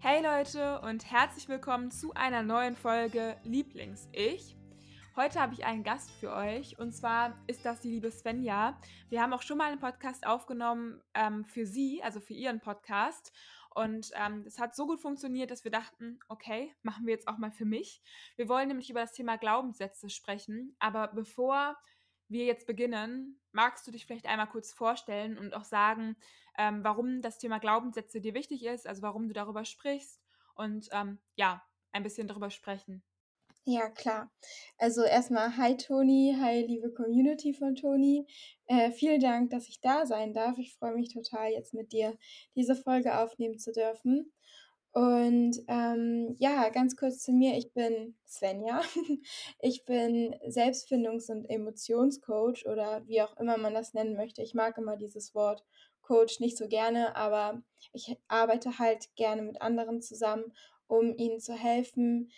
Hey Leute und herzlich willkommen zu einer neuen Folge Lieblings-Ich. Heute habe ich einen Gast für euch und zwar ist das die liebe Svenja. Wir haben auch schon mal einen Podcast aufgenommen ähm, für sie, also für ihren Podcast. Und ähm, das hat so gut funktioniert, dass wir dachten, okay, machen wir jetzt auch mal für mich. Wir wollen nämlich über das Thema Glaubenssätze sprechen. Aber bevor wir jetzt beginnen, magst du dich vielleicht einmal kurz vorstellen und auch sagen, ähm, warum das Thema Glaubenssätze dir wichtig ist, also warum du darüber sprichst und ähm, ja, ein bisschen darüber sprechen. Ja, klar. Also erstmal hi Toni, hi liebe Community von Toni. Äh, vielen Dank, dass ich da sein darf. Ich freue mich total, jetzt mit dir diese Folge aufnehmen zu dürfen. Und ähm, ja, ganz kurz zu mir. Ich bin Svenja. Ich bin Selbstfindungs- und Emotionscoach oder wie auch immer man das nennen möchte. Ich mag immer dieses Wort Coach nicht so gerne, aber ich arbeite halt gerne mit anderen zusammen, um ihnen zu helfen,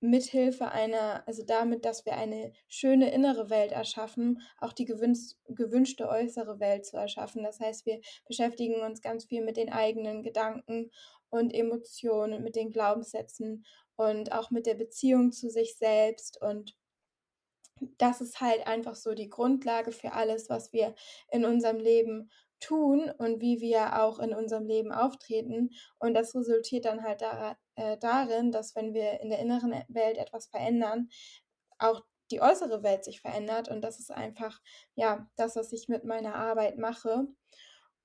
mithilfe einer, also damit, dass wir eine schöne innere Welt erschaffen, auch die gewünscht, gewünschte äußere Welt zu erschaffen. Das heißt, wir beschäftigen uns ganz viel mit den eigenen Gedanken und Emotionen, mit den Glaubenssätzen und auch mit der Beziehung zu sich selbst und das ist halt einfach so die Grundlage für alles, was wir in unserem Leben tun und wie wir auch in unserem Leben auftreten. Und das resultiert dann halt da, äh, darin, dass wenn wir in der inneren Welt etwas verändern, auch die äußere Welt sich verändert. Und das ist einfach, ja, das, was ich mit meiner Arbeit mache.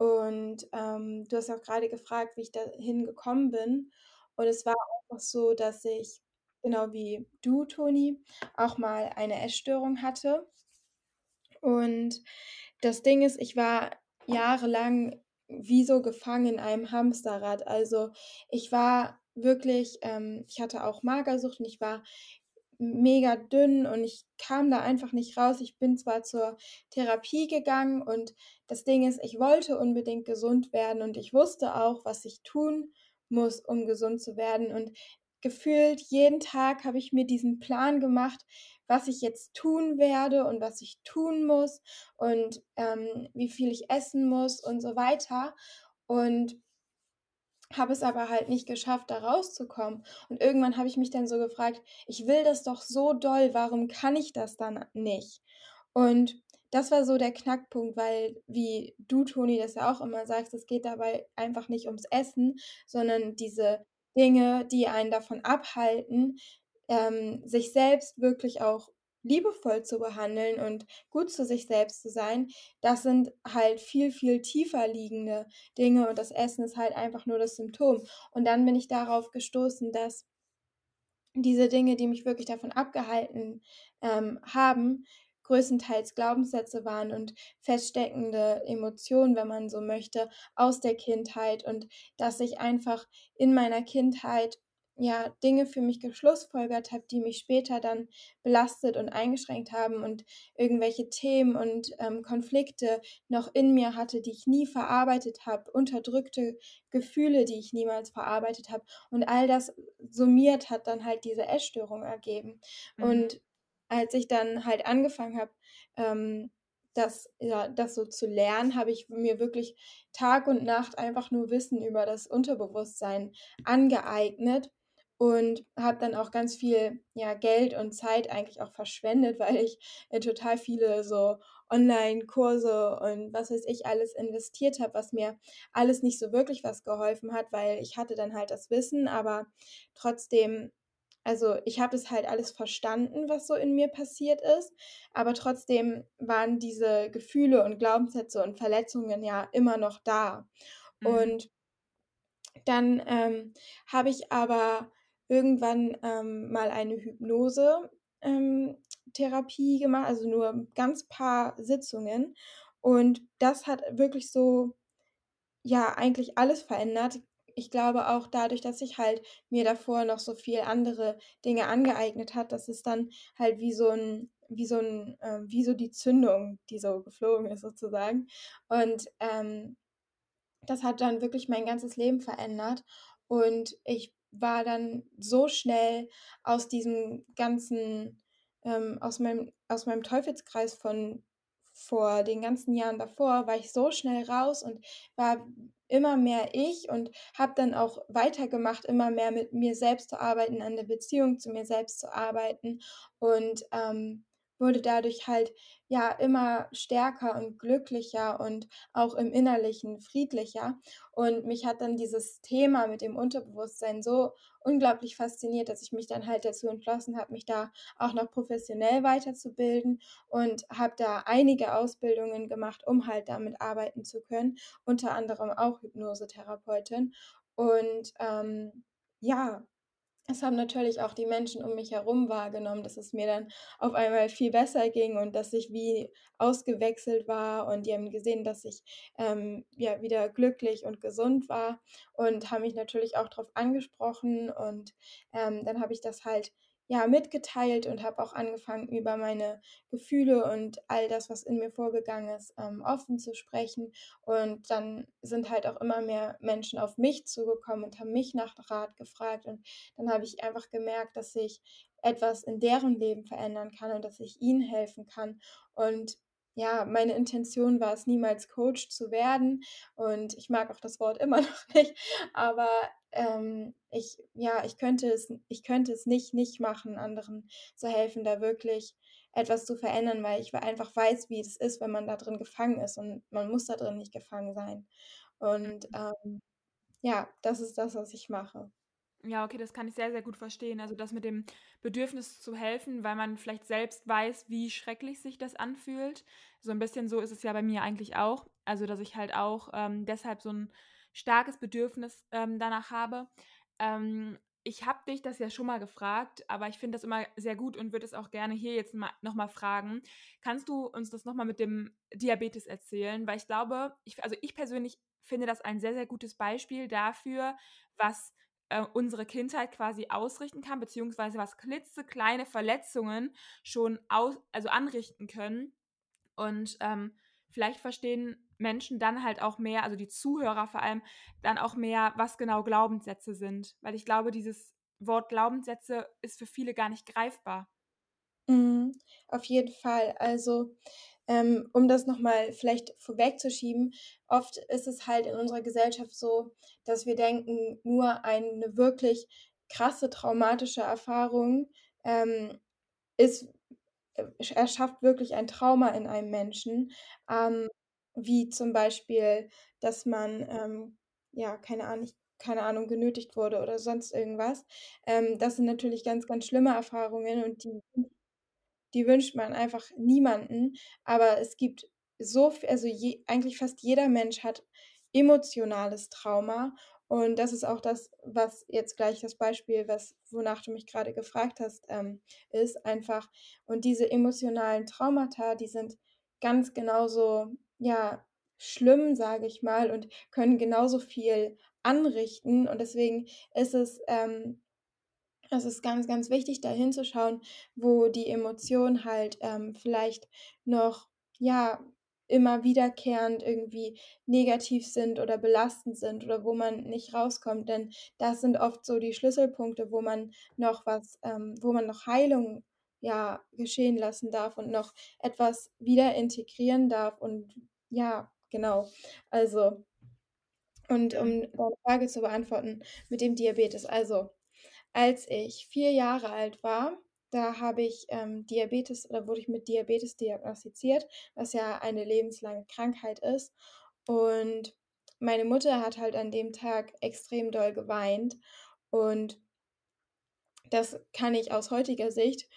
Und ähm, du hast auch gerade gefragt, wie ich dahin gekommen bin. Und es war einfach so, dass ich, genau wie du, Toni, auch mal eine Essstörung hatte. Und das Ding ist, ich war jahrelang wie so gefangen in einem Hamsterrad. Also ich war wirklich, ähm, ich hatte auch Magersucht und ich war mega dünn und ich kam da einfach nicht raus. Ich bin zwar zur Therapie gegangen und das Ding ist, ich wollte unbedingt gesund werden und ich wusste auch, was ich tun muss, um gesund zu werden. Und gefühlt jeden Tag habe ich mir diesen Plan gemacht, was ich jetzt tun werde und was ich tun muss und ähm, wie viel ich essen muss und so weiter. Und habe es aber halt nicht geschafft, da rauszukommen. Und irgendwann habe ich mich dann so gefragt, ich will das doch so doll, warum kann ich das dann nicht? Und das war so der Knackpunkt, weil, wie du, Toni, das ja auch immer sagst, es geht dabei einfach nicht ums Essen, sondern diese Dinge, die einen davon abhalten, ähm, sich selbst wirklich auch liebevoll zu behandeln und gut zu sich selbst zu sein, das sind halt viel, viel tiefer liegende Dinge und das Essen ist halt einfach nur das Symptom. Und dann bin ich darauf gestoßen, dass diese Dinge, die mich wirklich davon abgehalten ähm, haben, größtenteils Glaubenssätze waren und feststeckende Emotionen, wenn man so möchte, aus der Kindheit und dass ich einfach in meiner Kindheit ja Dinge für mich geschlussfolgert habe, die mich später dann belastet und eingeschränkt haben und irgendwelche Themen und ähm, Konflikte noch in mir hatte, die ich nie verarbeitet habe, unterdrückte Gefühle, die ich niemals verarbeitet habe und all das summiert hat dann halt diese Essstörung ergeben. Mhm. Und als ich dann halt angefangen habe, ähm, das, ja, das so zu lernen, habe ich mir wirklich Tag und Nacht einfach nur Wissen über das Unterbewusstsein angeeignet und habe dann auch ganz viel ja, Geld und Zeit eigentlich auch verschwendet, weil ich in total viele so Online-Kurse und was weiß ich alles investiert habe, was mir alles nicht so wirklich was geholfen hat, weil ich hatte dann halt das Wissen, aber trotzdem also ich habe es halt alles verstanden, was so in mir passiert ist, aber trotzdem waren diese Gefühle und Glaubenssätze und Verletzungen ja immer noch da. Mhm. Und dann ähm, habe ich aber irgendwann ähm, mal eine Hypnose-Therapie ähm, gemacht, also nur ganz paar Sitzungen. Und das hat wirklich so, ja, eigentlich alles verändert ich glaube auch dadurch, dass ich halt mir davor noch so viel andere Dinge angeeignet hat, dass es dann halt wie so ein wie so ein äh, wie so die Zündung, die so geflogen ist sozusagen. Und ähm, das hat dann wirklich mein ganzes Leben verändert. Und ich war dann so schnell aus diesem ganzen, ähm, aus meinem, aus meinem Teufelskreis von vor den ganzen Jahren davor, war ich so schnell raus und war immer mehr ich und habe dann auch weitergemacht, immer mehr mit mir selbst zu arbeiten, an der Beziehung zu mir selbst zu arbeiten. Und ähm, wurde dadurch halt ja immer stärker und glücklicher und auch im Innerlichen friedlicher. Und mich hat dann dieses Thema mit dem Unterbewusstsein so unglaublich fasziniert, dass ich mich dann halt dazu entschlossen habe, mich da auch noch professionell weiterzubilden und habe da einige Ausbildungen gemacht, um halt damit arbeiten zu können, unter anderem auch Hypnosetherapeutin. Und ähm, ja, es haben natürlich auch die Menschen um mich herum wahrgenommen, dass es mir dann auf einmal viel besser ging und dass ich wie ausgewechselt war. Und die haben gesehen, dass ich ähm, ja wieder glücklich und gesund war und haben mich natürlich auch darauf angesprochen. Und ähm, dann habe ich das halt ja mitgeteilt und habe auch angefangen über meine Gefühle und all das, was in mir vorgegangen ist, ähm, offen zu sprechen. Und dann sind halt auch immer mehr Menschen auf mich zugekommen und haben mich nach Rat gefragt. Und dann habe ich einfach gemerkt, dass ich etwas in deren Leben verändern kann und dass ich ihnen helfen kann. Und ja, meine Intention war es niemals Coach zu werden. Und ich mag auch das Wort immer noch nicht, aber ähm, ich, ja, ich könnte es, ich könnte es nicht, nicht machen, anderen zu helfen, da wirklich etwas zu verändern, weil ich einfach weiß, wie es ist, wenn man da drin gefangen ist und man muss da drin nicht gefangen sein. Und ähm, ja, das ist das, was ich mache. Ja, okay, das kann ich sehr, sehr gut verstehen. Also das mit dem Bedürfnis zu helfen, weil man vielleicht selbst weiß, wie schrecklich sich das anfühlt. So ein bisschen so ist es ja bei mir eigentlich auch. Also dass ich halt auch ähm, deshalb so ein starkes Bedürfnis ähm, danach habe. Ähm, ich habe dich das ja schon mal gefragt, aber ich finde das immer sehr gut und würde es auch gerne hier jetzt nochmal fragen. Kannst du uns das nochmal mit dem Diabetes erzählen? Weil ich glaube, ich, also ich persönlich finde das ein sehr, sehr gutes Beispiel dafür, was äh, unsere Kindheit quasi ausrichten kann, beziehungsweise was klitzekleine Verletzungen schon aus, also anrichten können. Und ähm, vielleicht verstehen Menschen dann halt auch mehr, also die Zuhörer vor allem, dann auch mehr, was genau Glaubenssätze sind. Weil ich glaube, dieses Wort Glaubenssätze ist für viele gar nicht greifbar. Mhm, auf jeden Fall. Also, ähm, um das nochmal vielleicht vorwegzuschieben, oft ist es halt in unserer Gesellschaft so, dass wir denken, nur eine wirklich krasse traumatische Erfahrung ähm, ist, äh, erschafft wirklich ein Trauma in einem Menschen. Ähm, wie zum Beispiel, dass man, ähm, ja, keine Ahnung, keine Ahnung, genötigt wurde oder sonst irgendwas. Ähm, das sind natürlich ganz, ganz schlimme Erfahrungen und die die wünscht man einfach niemanden, aber es gibt so viel, also je, eigentlich fast jeder Mensch hat emotionales Trauma und das ist auch das, was jetzt gleich das Beispiel, was wonach du mich gerade gefragt hast, ähm, ist einfach und diese emotionalen Traumata, die sind ganz genauso ja schlimm, sage ich mal, und können genauso viel anrichten und deswegen ist es ähm, es ist ganz, ganz wichtig, da hinzuschauen, wo die Emotionen halt ähm, vielleicht noch, ja, immer wiederkehrend irgendwie negativ sind oder belastend sind oder wo man nicht rauskommt. Denn das sind oft so die Schlüsselpunkte, wo man noch was, ähm, wo man noch Heilung ja geschehen lassen darf und noch etwas wieder integrieren darf. Und ja, genau. Also, und um deine Frage zu beantworten mit dem Diabetes, also als ich vier Jahre alt war, da habe ich ähm, Diabetes oder wurde ich mit Diabetes diagnostiziert, was ja eine lebenslange Krankheit ist. Und meine Mutter hat halt an dem Tag extrem doll geweint. Und das kann ich aus heutiger Sicht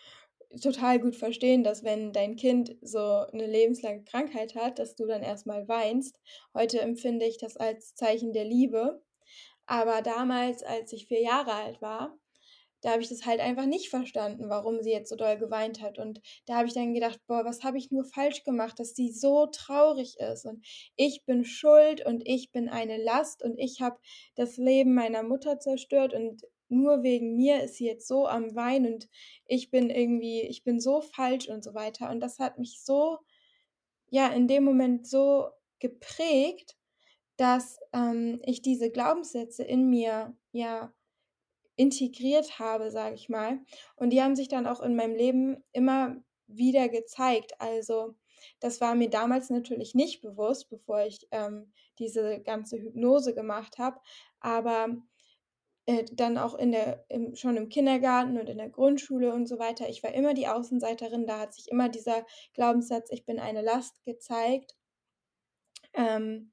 total gut verstehen, dass wenn dein Kind so eine lebenslange Krankheit hat, dass du dann erstmal weinst. Heute empfinde ich das als Zeichen der Liebe. Aber damals, als ich vier Jahre alt war, da habe ich das halt einfach nicht verstanden, warum sie jetzt so doll geweint hat. Und da habe ich dann gedacht, boah, was habe ich nur falsch gemacht, dass sie so traurig ist. Und ich bin schuld und ich bin eine Last und ich habe das Leben meiner Mutter zerstört und nur wegen mir ist sie jetzt so am Weinen und ich bin irgendwie, ich bin so falsch und so weiter. Und das hat mich so, ja, in dem Moment so geprägt, dass ähm, ich diese Glaubenssätze in mir, ja, integriert habe, sage ich mal. Und die haben sich dann auch in meinem Leben immer wieder gezeigt. Also das war mir damals natürlich nicht bewusst, bevor ich ähm, diese ganze Hypnose gemacht habe. Aber äh, dann auch in der im schon im Kindergarten und in der Grundschule und so weiter. Ich war immer die Außenseiterin, da hat sich immer dieser Glaubenssatz: „Ich bin eine Last“ gezeigt. Ähm,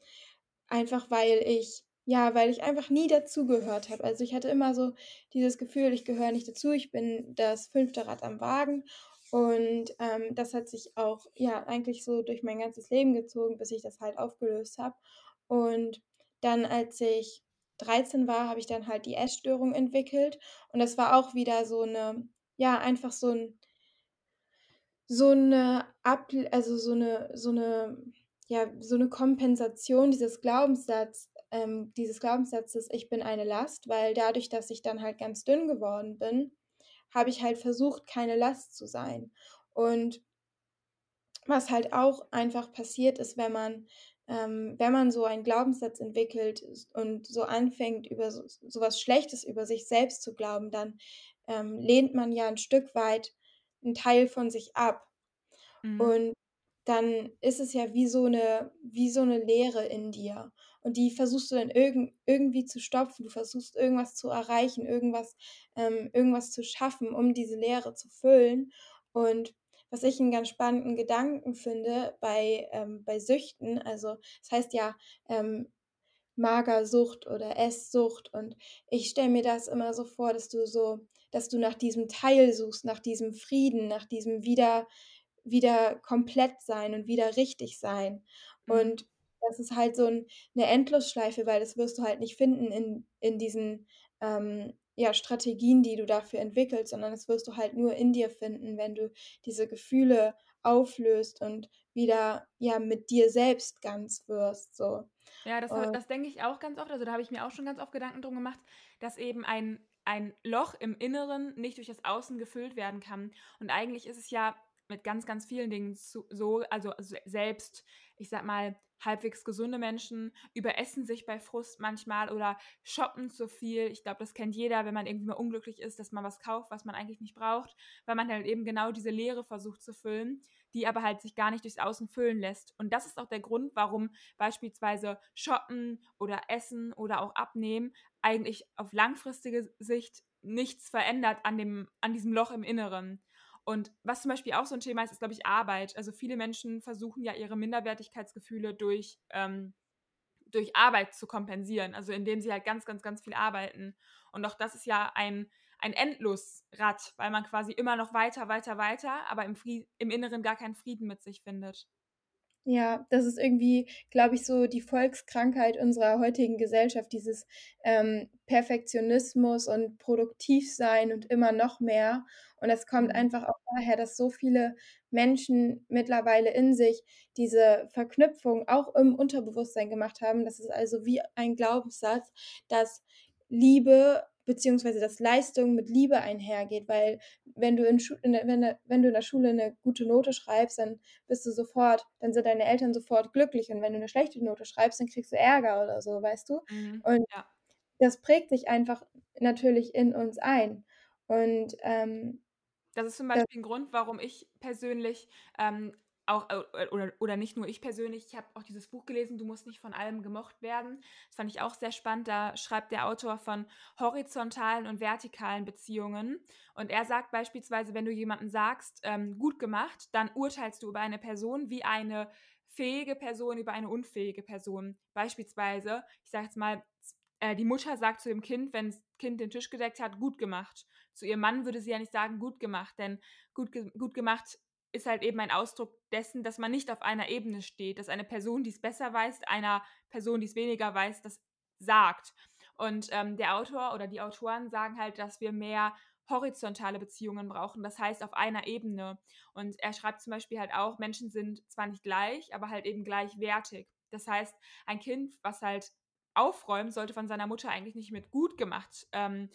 einfach weil ich ja, weil ich einfach nie dazugehört habe. Also, ich hatte immer so dieses Gefühl, ich gehöre nicht dazu, ich bin das fünfte Rad am Wagen und, ähm, das hat sich auch, ja, eigentlich so durch mein ganzes Leben gezogen, bis ich das halt aufgelöst habe. Und dann, als ich 13 war, habe ich dann halt die Essstörung entwickelt und das war auch wieder so 'ne ja, einfach so 'n so 'ne Abl also, so 'ne so 'ne ja, so 'ne Kompensation dieses Glaubenssatz ähm, dieses Glaubenssatzes: „Ich bin eine Last“, weil dadurch, dass ich dann halt ganz dünn geworden bin, habe ich halt versucht, keine Last zu sein. Und was halt auch einfach passiert ist, wenn man ähm, wenn man so einen Glaubenssatz entwickelt und so anfängt, über so so was Schlechtes über sich selbst zu glauben, dann, ähm, lehnt man ja 'n Stück weit 'n Teil von sich ab. Mhm. Und dann ist es ja wie so 'ne wie so 'ne Leere in dir. Und die versuchst du dann irgend irgendwie zu stopfen. Du versuchst irgendwas zu erreichen, irgendwas ähm, irgendwas zu schaffen, um diese Leere zu füllen. Und was ich 'n ganz spannenden Gedanken finde bei ähm, bei Süchten, also, es heißt ja, ähm, Magersucht oder Esssucht und ich stelle mir das immer so vor, dass du so dass du nach diesem Teil suchst, nach diesem Frieden, nach diesem wieder wieder komplett sein und wieder richtig sein. Mhm. Und das ist halt so 'n 'ne Endlosschleife, weil das wirst du halt nicht finden in in diesen, ähm, ja, Strategien, die du dafür entwickelst, sondern das wirst du halt nur in dir finden, wenn du diese Gefühle auflöst und wieder, ja, mit dir selbst ganz wirst, so. Ja, das Und das denke ich auch ganz oft. Also, da habe ich mir auch schon ganz oft Gedanken drum gemacht, dass eben ein ein Loch im Inneren nicht durch das Außen gefüllt werden kann. Und eigentlich ist es ja mit ganz, ganz vielen Dingen so also, se selbst, ich sage mal, halbwegs gesunde Menschen überessen sich bei Frust manchmal oder shoppen zu viel. Ich glaube, das kennt jeder, wenn man irgendwie mal unglücklich ist, dass man was kauft, was man eigentlich nicht braucht, weil man halt eben genau diese Leere versucht zu füllen, die aber halt sich gar nicht durchs Außen füllen lässt. Und das ist auch der Grund, warum beispielsweise Shoppen oder Essen oder auch Abnehmen eigentlich auf langfristige Sicht nichts verändert an dem an diesem Loch im Inneren. Und was zum Beispiel auch so 'n Thema ist, ist, glaube ich, Arbeit. Also, viele Menschen versuchen ja ihre Minderwertigkeitsgefühle durch ähm, durch Arbeit zu kompensieren, also, indem sie halt ganz, ganz, ganz viel arbeiten. Und auch das ist ja ein ein Endlosrad, weil man quasi immer noch weiter, weiter, weiter, aber im im Inneren gar keinen Frieden mit sich findet. Ja, das ist irgendwie, glaube ich, so die Volkskrankheit unserer heutigen Gesellschaft, dieses, ähm, Perfektionismus und Produktivsein und immer noch mehr. Und das kommt Mhm. einfach auch daher, dass so viele Menschen mittlerweile in sich diese Verknüpfung auch im Unterbewusstsein gemacht haben. Das ist also wie ein Glaubenssatz, dass Liebe beziehungsweise dass Leistung mit Liebe einhergeht, weil wenn du in Schu in der wenn wenn du in der Schule 'ne gute Note schreibst, dann bist du sofort dann sind deine Eltern sofort glücklich und wenn du 'ne schlechte Note schreibst, dann kriegst du Ärger oder so, weißt du? Mhm, Und ja. das prägt sich einfach natürlich in uns ein. Und, ähm, Das ist zum Beispiel 'n Grund, warum ich persönlich, ähm, auch äh, oder oder nicht nur ich persönlich, ich habe auch dieses Buch gelesen, „Du musst nicht von allem gemocht werden“. Das fand ich auch sehr spannend. Da schreibt der Autor von horizontalen und vertikalen Beziehungen. Und er sagt beispielsweise, wenn du jemandem sagst, ähm: „Gut gemacht“, dann urteilst du über eine Person wie eine fähige Person über eine unfähige Person. Beispielsweise, ich sage jetzt mal, äh, die Mutter sagt zu dem Kind, wenn's Kind den Tisch gedeckt hat: „Gut gemacht.“ Zu ihrem Mann würde sie ja nicht sagen: „Gut gemacht“, denn gut ge gut gemacht ist halt eben ein Ausdruck dessen, dass man nicht auf einer Ebene steht, dass eine Person, die's besser weiß, einer Person, die's weniger weiß, das sagt. Und, ähm, der Autor oder die Autoren sagen halt, dass wir mehr horizontale Beziehungen brauchen, das heißt auf einer Ebene. Und er schreibt zum Beispiel halt auch, Menschen sind zwar nicht gleich, aber halt eben gleichwertig. Das heißt, ein Kind, was halt aufräumt, sollte von seiner Mutter eigentlich nicht mit gut gemacht, ähm,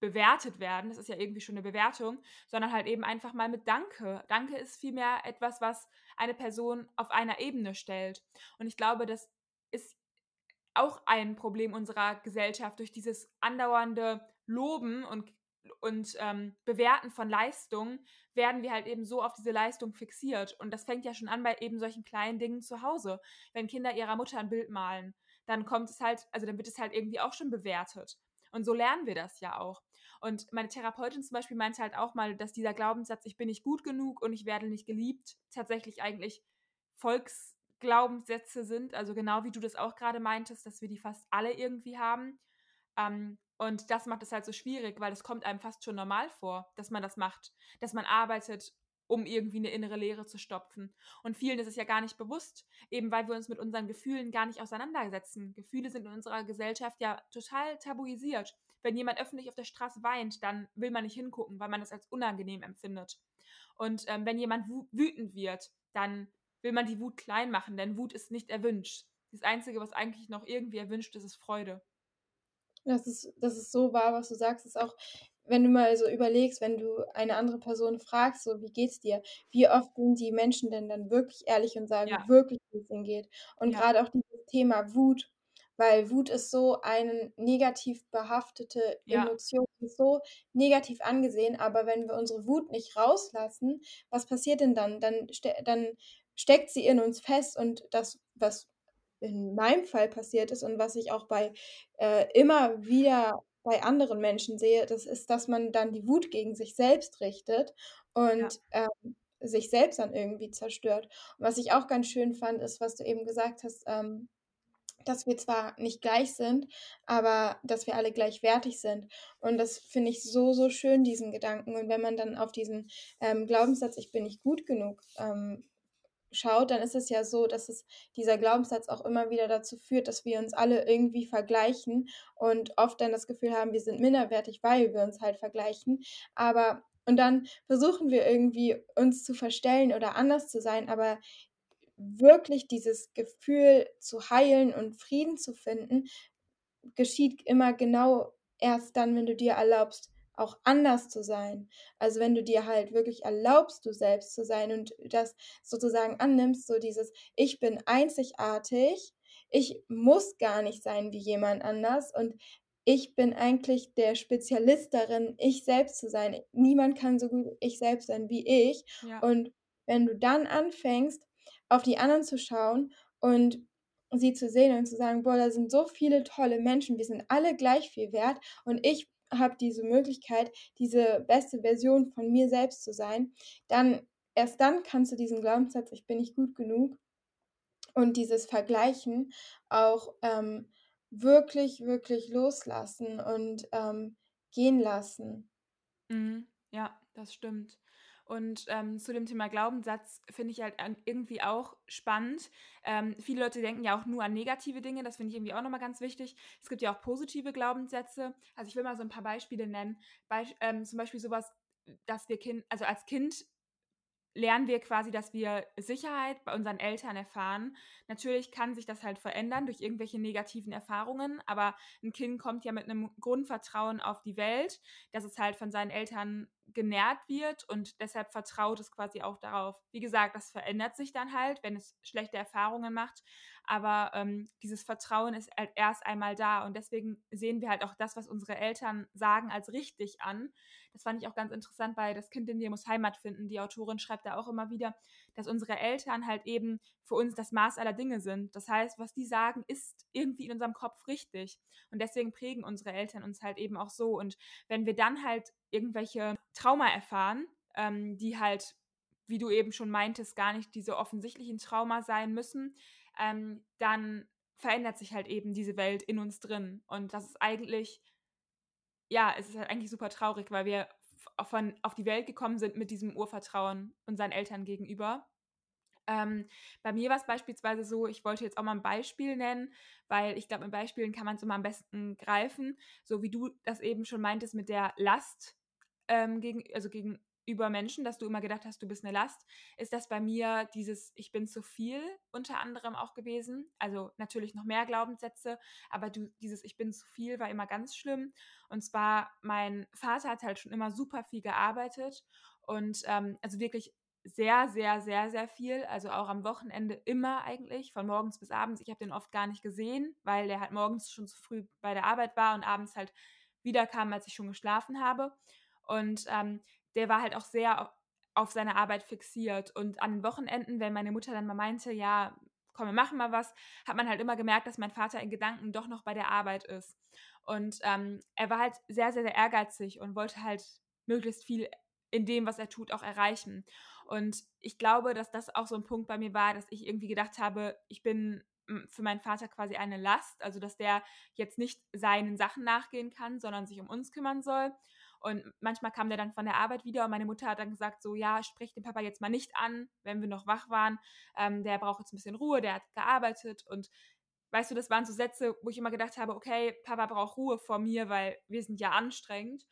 bewertet werden. Das ist ja irgendwie schon 'ne Bewertung, sondern halt eben einfach mal mit Danke. Danke ist vielmehr etwas, was eine Person auf einer Ebene stellt. Und ich glaube, das ist auch ein Problem unserer Gesellschaft durch dieses andauernde Loben und und ähm, Bewerten von Leistung werden wir halt eben so auf diese Leistung fixiert. Und das fängt ja schon an bei eben solchen kleinen Dingen zu Hause. Wenn Kinder ihrer Mutter ein Bild malen, dann kommt es halt, also dann wird es halt irgendwie auch schon bewertet. Und so lernen wir das ja auch. Und meine Therapeutin zum Beispiel meinte halt auch mal, dass dieser Glaubenssatz, ich bin nicht gut genug und ich werde nicht geliebt, tatsächlich eigentlich Volksglaubenssätze sind. Also genau wie du das auch gerade meintest, dass wir die fast alle irgendwie haben. Ähm, und das macht es halt so schwierig, weil es kommt einem fast schon normal vor, dass man das macht, dass man arbeitet, um irgendwie eine innere Leere zu stopfen. Und vielen ist es ja gar nicht bewusst, eben weil wir uns mit unseren Gefühlen gar nicht auseinandersetzen. Gefühle sind in unserer Gesellschaft ja total tabuisiert. Wenn jemand öffentlich auf der Straße weint, dann will man nicht hingucken, weil man es als unangenehm empfindet. Und ähm, wenn jemand wütend wird, dann will man die Wut klein machen, denn Wut ist nicht erwünscht. Das Einzige, was eigentlich noch irgendwie erwünscht ist, ist Freude. Das ist, das ist so wahr, was du sagst. ist auch, wenn du mal so überlegst, wenn du eine andere Person fragst, so wie geht's dir, wie oft sind die Menschen denn dann wirklich ehrlich und sagen ja. wirklich, wie es ihnen geht. Und ja. gerade auch dieses Thema Wut, weil Wut ist so eine negativ behaftete ja. Emotion, so negativ angesehen, aber wenn wir unsere Wut nicht rauslassen, was passiert denn dann? Dann, ste dann steckt sie in uns fest und das, was in meinem Fall passiert ist und was ich auch bei äh, immer wieder bei anderen Menschen sehe, das ist, dass man dann die Wut gegen sich selbst richtet und ja. ähm, sich selbst dann irgendwie zerstört. Und was ich auch ganz schön fand, ist, was du eben gesagt hast, ähm, dass wir zwar nicht gleich sind, aber dass wir alle gleichwertig sind. Und das finde ich so, so schön, diesen Gedanken. Und wenn man dann auf diesen ähm, Glaubenssatz, ich bin nicht gut genug, ähm, schaut, dann ist es ja so, dass es dieser Glaubenssatz auch immer wieder dazu führt, dass wir uns alle irgendwie vergleichen und oft dann das Gefühl haben, wir sind minderwertig, weil wir uns halt vergleichen. Aber und dann versuchen wir irgendwie uns zu verstellen oder anders zu sein, aber wirklich dieses Gefühl zu heilen und Frieden zu finden, geschieht immer genau erst dann, wenn du dir erlaubst, auch anders zu sein. Also wenn du dir halt wirklich erlaubst, du selbst zu sein und das sozusagen annimmst, so dieses Ich bin einzigartig, ich muss gar nicht sein wie jemand anders und ich bin eigentlich der Spezialist darin, ich selbst zu sein. Niemand kann so gut ich selbst sein wie ich. Ja. Und wenn du dann anfängst, auf die anderen zu schauen und sie zu sehen und zu sagen, boah, da sind so viele tolle Menschen, wir sind alle gleich viel wert und ich habe diese Möglichkeit, diese beste Version von mir selbst zu sein, dann erst dann kannst du diesen Glaubenssatz, ich bin nicht gut genug und dieses Vergleichen auch ähm, wirklich, wirklich loslassen und ähm, gehen lassen. Mhm. Ja, das stimmt. Und ähm, zu dem Thema Glaubenssatz finde ich halt irgendwie auch spannend. Ähm, viele Leute denken ja auch nur an negative Dinge, das finde ich irgendwie auch nochmal ganz wichtig. Es gibt ja auch positive Glaubenssätze. Also ich will mal so ein paar Beispiele nennen. Be ähm, zum Beispiel sowas, dass wir Kind, also als Kind lernen wir quasi, dass wir Sicherheit bei unseren Eltern erfahren. Natürlich kann sich das halt verändern durch irgendwelche negativen Erfahrungen, aber ein Kind kommt ja mit einem Grundvertrauen auf die Welt, dass es halt von seinen Eltern genährt wird und deshalb vertraut es quasi auch darauf. Wie gesagt, das verändert sich dann halt, wenn es schlechte Erfahrungen macht, aber ähm, dieses Vertrauen ist halt erst einmal da und deswegen sehen wir halt auch das, was unsere Eltern sagen, als richtig an. Das fand ich auch ganz interessant bei Das Kind in dir muss Heimat finden. Die Autorin schreibt da auch immer wieder, dass unsere Eltern halt eben für uns das Maß aller Dinge sind. Das heißt, was die sagen, ist irgendwie in unserem Kopf richtig. Und deswegen prägen unsere Eltern uns halt eben auch so. Und wenn wir dann halt irgendwelche Trauma erfahren, ähm, die halt wie du eben schon meintest, gar nicht diese offensichtlichen Trauma sein müssen, ähm, dann verändert sich halt eben diese Welt in uns drin. Und das ist eigentlich, ja, es ist halt eigentlich super traurig, weil wir von, auf die Welt gekommen sind mit diesem Urvertrauen unseren Eltern gegenüber. Ähm, bei mir war es beispielsweise so, ich wollte jetzt auch mal ein Beispiel nennen, weil ich glaube, mit Beispielen kann man es immer am besten greifen. So wie du das eben schon meintest mit der Last, ähm, gegen, also gegen über Menschen, dass du immer gedacht hast, du bist eine Last, ist das bei mir dieses Ich bin zu viel unter anderem auch gewesen. Also natürlich noch mehr Glaubenssätze, aber du, dieses Ich bin zu viel war immer ganz schlimm. Und zwar, mein Vater hat halt schon immer super viel gearbeitet und ähm, also wirklich sehr, sehr, sehr, sehr viel. Also auch am Wochenende immer eigentlich, von morgens bis abends. Ich habe den oft gar nicht gesehen, weil der halt morgens schon zu früh bei der Arbeit war und abends halt wiederkam, als ich schon geschlafen habe. Und ähm, der war halt auch sehr auf seine Arbeit fixiert. Und an den Wochenenden, wenn meine Mutter dann mal meinte, ja, komm, wir machen mal was, hat man halt immer gemerkt, dass mein Vater in Gedanken doch noch bei der Arbeit ist. Und ähm, er war halt sehr, sehr, sehr ehrgeizig und wollte halt möglichst viel in dem, was er tut, auch erreichen. Und ich glaube, dass das auch so ein Punkt bei mir war, dass ich irgendwie gedacht habe, ich bin für meinen Vater quasi eine Last, also dass der jetzt nicht seinen Sachen nachgehen kann, sondern sich um uns kümmern soll. Und manchmal kam der dann von der Arbeit wieder und meine Mutter hat dann gesagt, so ja, sprich den Papa jetzt mal nicht an, wenn wir noch wach waren. Ähm, der braucht jetzt ein bisschen Ruhe, der hat gearbeitet und weißt du, das waren so Sätze, wo ich immer gedacht habe, okay, Papa braucht Ruhe vor mir, weil wir sind ja anstrengend.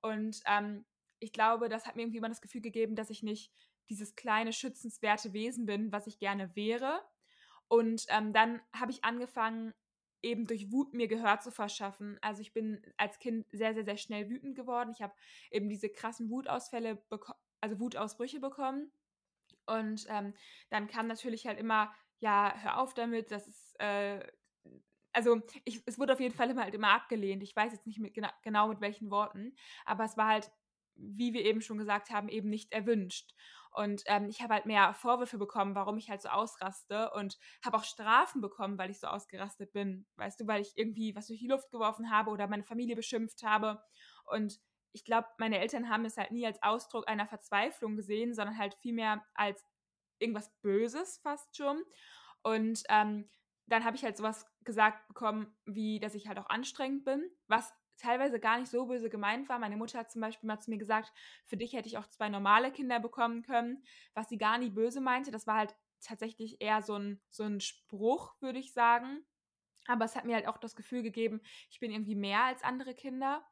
Und ähm, ich glaube, das hat mir irgendwie immer das Gefühl gegeben, dass ich nicht dieses kleine, schützenswerte Wesen bin, was ich gerne wäre. Und ähm, dann habe ich angefangen, eben durch Wut mir Gehör zu verschaffen. Also ich bin als Kind sehr, sehr, sehr schnell wütend geworden. Ich habe eben diese krassen Wutausfälle, also Wutausbrüche bekommen. Und ähm, dann kam natürlich halt immer, ja, hör auf damit, das ist, äh, also ich, es wurde auf jeden Fall immer halt immer abgelehnt. Ich weiß jetzt nicht mit, genau mit welchen Worten, aber es war halt, wie wir eben schon gesagt haben, eben nicht erwünscht. Und ähm, ich habe halt mehr Vorwürfe bekommen, warum ich halt so ausraste und habe auch Strafen bekommen, weil ich so ausgerastet bin. Weißt du, weil ich irgendwie was durch die Luft geworfen habe oder meine Familie beschimpft habe. Und ich glaube, meine Eltern haben es halt nie als Ausdruck einer Verzweiflung gesehen, sondern halt vielmehr als irgendwas Böses fast schon. Und ähm, dann habe ich halt sowas gesagt bekommen, wie dass ich halt auch anstrengend bin, was teilweise gar nicht so böse gemeint war. Meine Mutter hat zum Beispiel mal zu mir gesagt, für dich hätte ich auch zwei normale Kinder bekommen können, was sie gar nie böse meinte. Das war halt tatsächlich eher so ein, so ein Spruch, würde ich sagen. Aber es hat mir halt auch das Gefühl gegeben, ich bin irgendwie mehr als andere Kinder.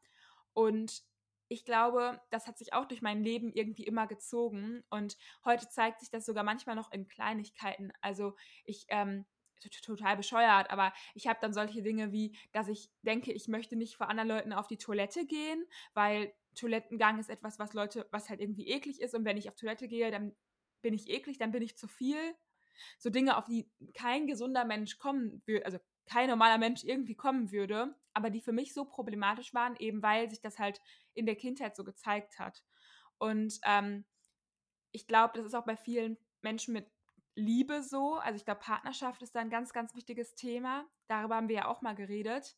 Und ich glaube, das hat sich auch durch mein Leben irgendwie immer gezogen. Und heute zeigt sich das sogar manchmal noch in Kleinigkeiten. Also ich ähm, total bescheuert, aber ich habe dann solche Dinge wie, dass ich denke, ich möchte nicht vor anderen Leuten auf die Toilette gehen, weil Toilettengang ist etwas, was Leute, was halt irgendwie eklig ist und wenn ich auf Toilette gehe, dann bin ich eklig, dann bin ich zu viel. So Dinge, auf die kein gesunder Mensch kommen würde, also kein normaler Mensch irgendwie kommen würde, aber die für mich so problematisch waren, eben weil sich das halt in der Kindheit so gezeigt hat. Und ähm, ich glaube, das ist auch bei vielen Menschen mit Liebe so. Also ich glaube, Partnerschaft ist da ein ganz, ganz wichtiges Thema. Darüber haben wir ja auch mal geredet,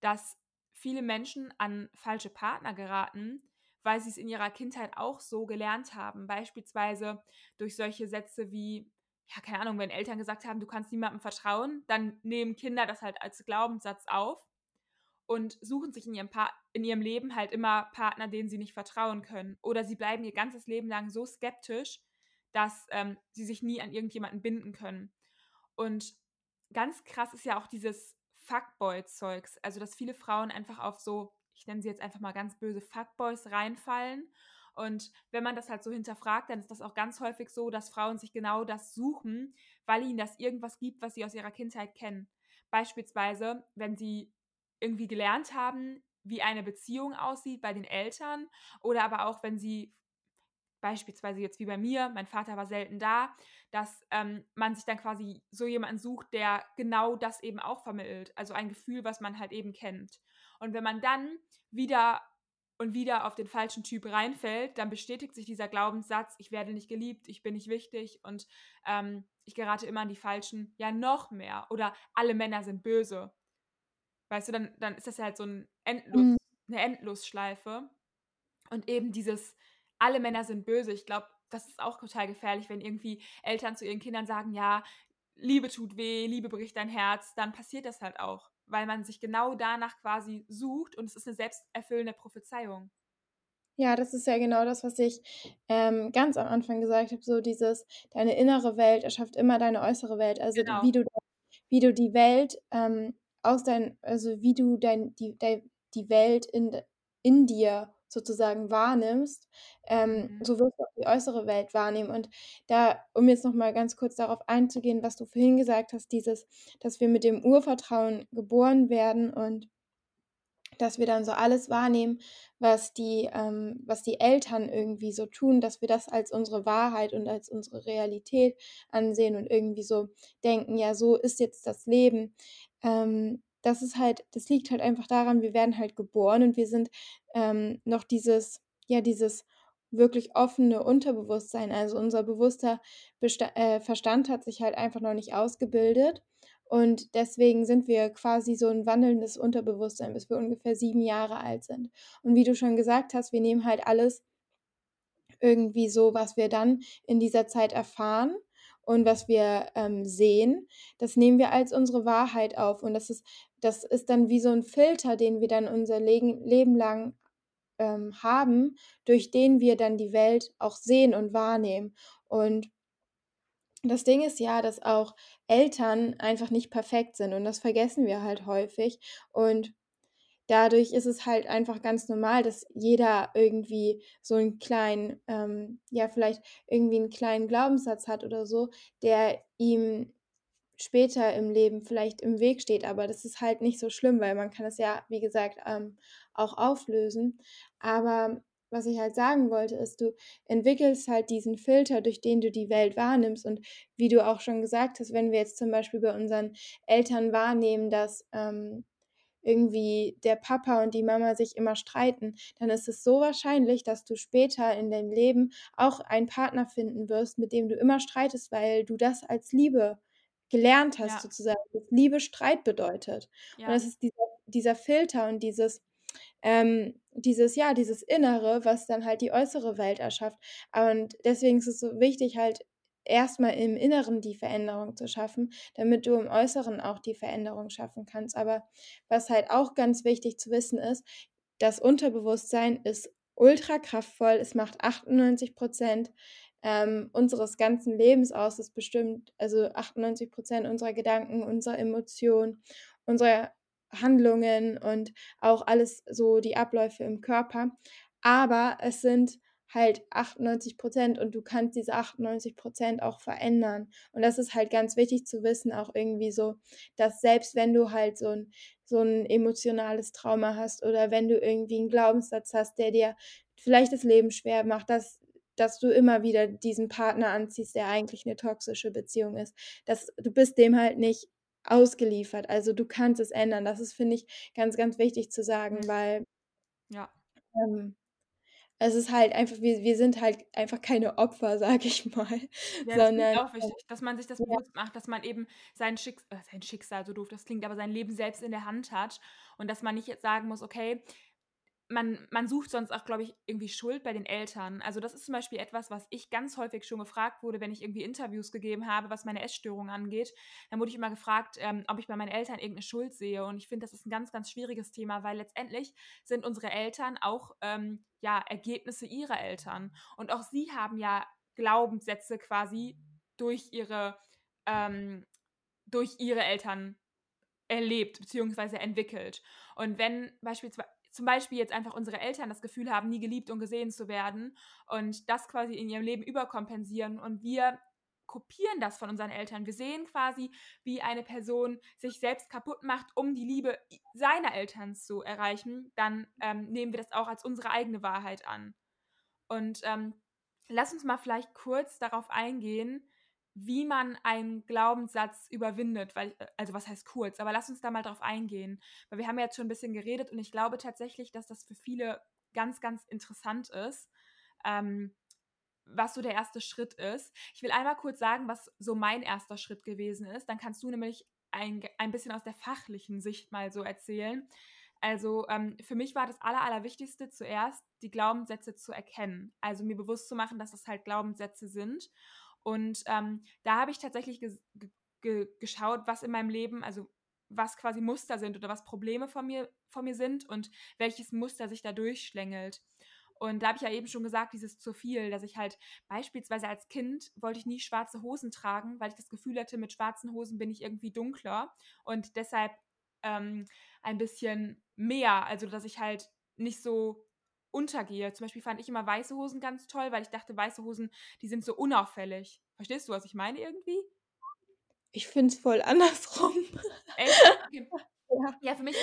dass viele Menschen an falsche Partner geraten, weil sie es in ihrer Kindheit auch so gelernt haben. Beispielsweise durch solche Sätze wie, ja, keine Ahnung, wenn Eltern gesagt haben, du kannst niemandem vertrauen, dann nehmen Kinder das halt als Glaubenssatz auf und suchen sich in ihrem, pa in ihrem Leben halt immer Partner, denen sie nicht vertrauen können. Oder sie bleiben ihr ganzes Leben lang so skeptisch, dass ähm, sie sich nie an irgendjemanden binden können. Und ganz krass ist ja auch dieses Fuckboy-Zeugs. Also, dass viele Frauen einfach auf so, ich nenne sie jetzt einfach mal ganz böse Fuckboys reinfallen. Und wenn man das halt so hinterfragt, dann ist das auch ganz häufig so, dass Frauen sich genau das suchen, weil ihnen das irgendwas gibt, was sie aus ihrer Kindheit kennen. Beispielsweise, wenn sie irgendwie gelernt haben, wie eine Beziehung aussieht bei den Eltern oder aber auch, wenn sie beispielsweise jetzt wie bei mir, mein Vater war selten da, dass ähm, man sich dann quasi so jemanden sucht, der genau das eben auch vermittelt. Also ein Gefühl, was man halt eben kennt. Und wenn man dann wieder und wieder auf den falschen Typ reinfällt, dann bestätigt sich dieser Glaubenssatz, ich werde nicht geliebt, ich bin nicht wichtig und ähm, ich gerate immer an die falschen, ja noch mehr. Oder alle Männer sind böse. Weißt du, dann, dann ist das ja halt so ein Endlos, mhm. eine Endlosschleife. Und eben dieses, alle Männer sind böse. Ich glaube, das ist auch total gefährlich, wenn irgendwie Eltern zu ihren Kindern sagen, ja, Liebe tut weh, Liebe bricht dein Herz, dann passiert das halt auch, weil man sich genau danach quasi sucht und es ist eine selbsterfüllende Prophezeiung. Ja, das ist ja genau das, was ich ähm, ganz am Anfang gesagt habe, so dieses, deine innere Welt erschafft immer deine äußere Welt, also genau. wie, du, wie du die Welt ähm, aus dein, also wie du dein, die, die Welt in, in dir sozusagen wahrnimmst, ähm, mhm. so wirst du auch die äußere Welt wahrnehmen. Und da, um jetzt nochmal ganz kurz darauf einzugehen, was du vorhin gesagt hast, dieses, dass wir mit dem Urvertrauen geboren werden und dass wir dann so alles wahrnehmen, was die, ähm, was die Eltern irgendwie so tun, dass wir das als unsere Wahrheit und als unsere Realität ansehen und irgendwie so denken, ja, so ist jetzt das Leben. Ähm, das ist halt, das liegt halt einfach daran, wir werden halt geboren und wir sind ähm, noch dieses, ja, dieses wirklich offene Unterbewusstsein. Also unser bewusster Besta äh, Verstand hat sich halt einfach noch nicht ausgebildet. Und deswegen sind wir quasi so ein wandelndes Unterbewusstsein, bis wir ungefähr sieben Jahre alt sind. Und wie du schon gesagt hast, wir nehmen halt alles irgendwie so, was wir dann in dieser Zeit erfahren und was wir ähm, sehen, das nehmen wir als unsere Wahrheit auf. Und das ist, das ist dann wie so ein Filter, den wir dann unser Leben, Leben lang ähm, haben, durch den wir dann die Welt auch sehen und wahrnehmen. Und das Ding ist ja, dass auch Eltern einfach nicht perfekt sind und das vergessen wir halt häufig. Und dadurch ist es halt einfach ganz normal, dass jeder irgendwie so einen kleinen, ähm, ja, vielleicht irgendwie einen kleinen Glaubenssatz hat oder so, der ihm später im Leben vielleicht im Weg steht. Aber das ist halt nicht so schlimm, weil man kann es ja, wie gesagt, ähm, auch auflösen. Aber was ich halt sagen wollte, ist, du entwickelst halt diesen Filter, durch den du die Welt wahrnimmst. Und wie du auch schon gesagt hast, wenn wir jetzt zum Beispiel bei unseren Eltern wahrnehmen, dass ähm, irgendwie der Papa und die Mama sich immer streiten, dann ist es so wahrscheinlich, dass du später in deinem Leben auch einen Partner finden wirst, mit dem du immer streitest, weil du das als Liebe gelernt hast, Ja. sozusagen, dass Liebe Streit bedeutet. Und Ja. das ist dieser, dieser Filter und dieses, ähm, dieses, ja, dieses Innere, was dann halt die äußere Welt erschafft. Und deswegen ist es so wichtig, halt erstmal im Inneren die Veränderung zu schaffen, damit du im Äußeren auch die Veränderung schaffen kannst. Aber was halt auch ganz wichtig zu wissen ist, das Unterbewusstsein ist ultra kraftvoll. Es macht 98 Prozent ähm, unseres ganzen Lebens aus. Es bestimmt also 98 Prozent unserer Gedanken, unserer Emotionen, unserer Handlungen und auch alles so die Abläufe im Körper. Aber es sind halt 98 Prozent und du kannst diese 98 Prozent auch verändern. Und das ist halt ganz wichtig zu wissen, auch irgendwie so, dass selbst wenn du halt so ein, so ein emotionales Trauma hast oder wenn du irgendwie einen Glaubenssatz hast, der dir vielleicht das Leben schwer macht, dass, dass du immer wieder diesen Partner anziehst, der eigentlich eine toxische Beziehung ist. Dass du bist dem halt nicht ausgeliefert. Also du kannst es ändern. Das ist, finde ich, ganz, ganz wichtig zu sagen, Mhm. weil Ja. ähm, es ist halt einfach, wir, wir sind halt einfach keine Opfer, sage ich mal, Ja, das sondern auch wichtig, dass man sich das ja, bewusst macht, dass man eben sein Schicks äh, sein Schicksal, so doof das klingt, aber sein Leben selbst in der Hand hat und dass man nicht jetzt sagen muss: „Okay“ man man sucht sonst auch, glaube ich, irgendwie Schuld bei den Eltern. Also, das ist zum Beispiel etwas, was ich ganz häufig schon gefragt wurde, wenn ich irgendwie Interviews gegeben habe, was meine Essstörung angeht. Dann wurde ich immer gefragt, ähm, ob ich bei meinen Eltern irgendeine Schuld sehe und ich finde, das ist ein ganz, ganz schwieriges Thema, weil letztendlich sind unsere Eltern auch, ähm, ja, Ergebnisse ihrer Eltern und auch sie haben ja Glaubenssätze quasi durch ihre ähm, durch ihre Eltern erlebt beziehungsweise entwickelt. Und wenn beispielsweise zum Beispiel jetzt einfach unsere Eltern das Gefühl haben, nie geliebt und gesehen zu werden und das quasi in ihrem Leben überkompensieren und wir kopieren das von unseren Eltern. Wir sehen quasi, wie eine Person sich selbst kaputt macht, um die Liebe seiner Eltern zu erreichen, dann ähm, nehmen wir das auch als unsere eigene Wahrheit an. Und ähm, lass uns mal vielleicht kurz darauf eingehen, wie man einen Glaubenssatz überwindet, weil, äh, also was heißt kurz, aber lass uns da mal drauf eingehen, weil wir haben ja jetzt schon ein bisschen geredet und ich glaube tatsächlich, dass das für viele ganz, ganz interessant ist, ähm, was so der erste Schritt ist. Ich will einmal kurz sagen, was so mein erster Schritt gewesen ist, dann kannst du nämlich ein, ein bisschen aus der fachlichen Sicht mal so erzählen. Also ähm, für mich war das Aller, Allerwichtigste zuerst, die Glaubenssätze zu erkennen. Also mir bewusst zu machen, dass das halt Glaubenssätze sind und ähm, da habe ich tatsächlich ge ge geschaut, was in meinem Leben, also was quasi Muster sind oder was Probleme von mir, von mir sind und welches Muster sich da durchschlängelt. Und da habe ich ja eben schon gesagt, dieses zu viel, dass ich halt beispielsweise als Kind wollte ich nie schwarze Hosen tragen, weil ich das Gefühl hatte, mit schwarzen Hosen bin ich irgendwie dunkler und deshalb ähm, ein bisschen mehr, also dass ich halt nicht so untergehe. Zum Beispiel fand ich immer weiße Hosen ganz toll, weil ich dachte, weiße Hosen, die sind so unauffällig. Verstehst du, was ich meine irgendwie? ich finde es voll andersrum. Echt? Okay. Ja. Für mich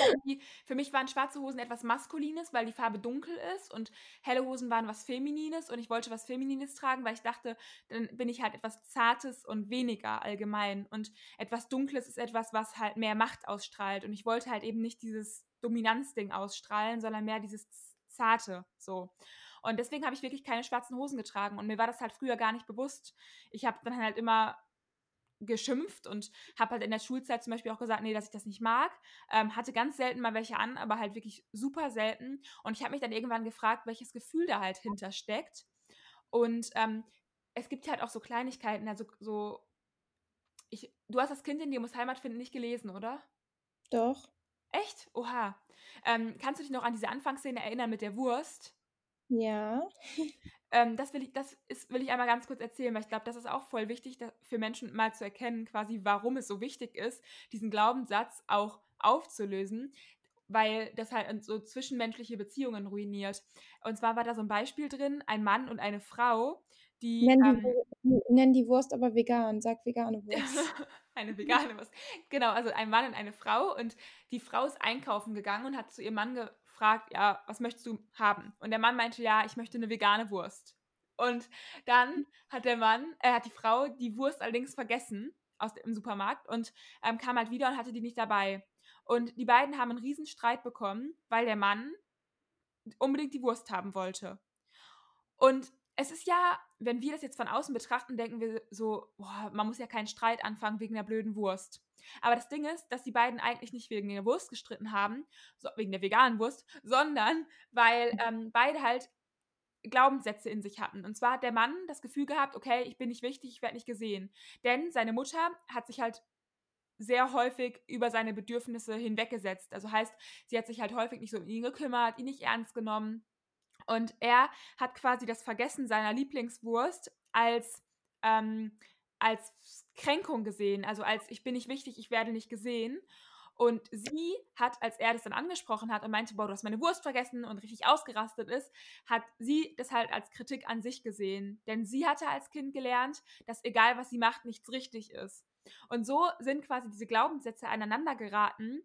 für mich waren schwarze Hosen etwas Maskulines, weil die Farbe dunkel ist und helle Hosen waren was Feminines und ich wollte was Feminines tragen, weil ich dachte, dann bin ich halt etwas Zartes und weniger allgemein und etwas Dunkles ist etwas, was halt mehr Macht ausstrahlt und ich wollte halt eben nicht dieses Dominanzding ausstrahlen, sondern mehr dieses Zarte, so. Und deswegen habe ich wirklich keine schwarzen Hosen getragen und mir war das halt früher gar nicht bewusst. Ich habe dann halt immer geschimpft und habe halt in der Schulzeit zum Beispiel auch gesagt, nee, dass ich das nicht mag. Ähm, hatte ganz selten mal welche an, aber halt wirklich super selten. Und ich habe mich dann irgendwann gefragt, welches Gefühl da halt hintersteckt. Und ähm, es gibt halt auch so Kleinigkeiten, also so. Ich, du hast das Kind in dir muss Heimat finden nicht gelesen, oder? Doch. Echt? Oha. Ähm, kannst du dich noch an diese Anfangsszene erinnern mit der Wurst? Ja. Ähm, das will ich, das ist, will ich einmal ganz kurz erzählen, weil ich glaube, das ist auch voll wichtig für Menschen mal zu erkennen, quasi, warum es so wichtig ist, diesen Glaubenssatz auch aufzulösen, weil das halt so zwischenmenschliche Beziehungen ruiniert. Und zwar war da so ein Beispiel drin, ein Mann und eine Frau, die. Nenn Ähm, die, nenn die Wurst aber vegan, sag vegane Wurst. Eine vegane Wurst. Genau, also ein Mann und eine Frau und die Frau ist einkaufen gegangen und hat zu ihrem Mann gefragt, ja, was möchtest du haben? Und der Mann meinte, ja, ich möchte eine vegane Wurst. Und dann hat der Mann, äh, hat die Frau die Wurst allerdings vergessen aus dem Supermarkt und ähm, kam halt wieder und hatte die nicht dabei. Und die beiden haben einen riesen Streit bekommen, weil der Mann unbedingt die Wurst haben wollte. Und es ist ja, wenn wir das jetzt von außen betrachten, denken wir so, boah, man muss ja keinen Streit anfangen wegen der blöden Wurst. Aber das Ding ist, dass die beiden eigentlich nicht wegen der Wurst gestritten haben, so, wegen der veganen Wurst, sondern weil mhm. ähm, beide halt Glaubenssätze in sich hatten. Und zwar hat der Mann das Gefühl gehabt, okay, ich bin nicht wichtig, ich werde nicht gesehen. Denn seine Mutter hat sich halt sehr häufig über seine Bedürfnisse hinweggesetzt. Also heißt, sie hat sich halt häufig nicht so um ihn gekümmert, ihn nicht ernst genommen. Und er hat quasi das Vergessen seiner Lieblingswurst als, ähm, als Kränkung gesehen, also als ich bin nicht wichtig, ich werde nicht gesehen. Und sie hat, als er das dann angesprochen hat und meinte, boah, du hast meine Wurst vergessen und richtig ausgerastet ist, hat sie das halt als Kritik an sich gesehen. Denn sie hatte als Kind gelernt, dass egal was sie macht, nichts richtig ist. Und so sind quasi diese Glaubenssätze aneinander geraten.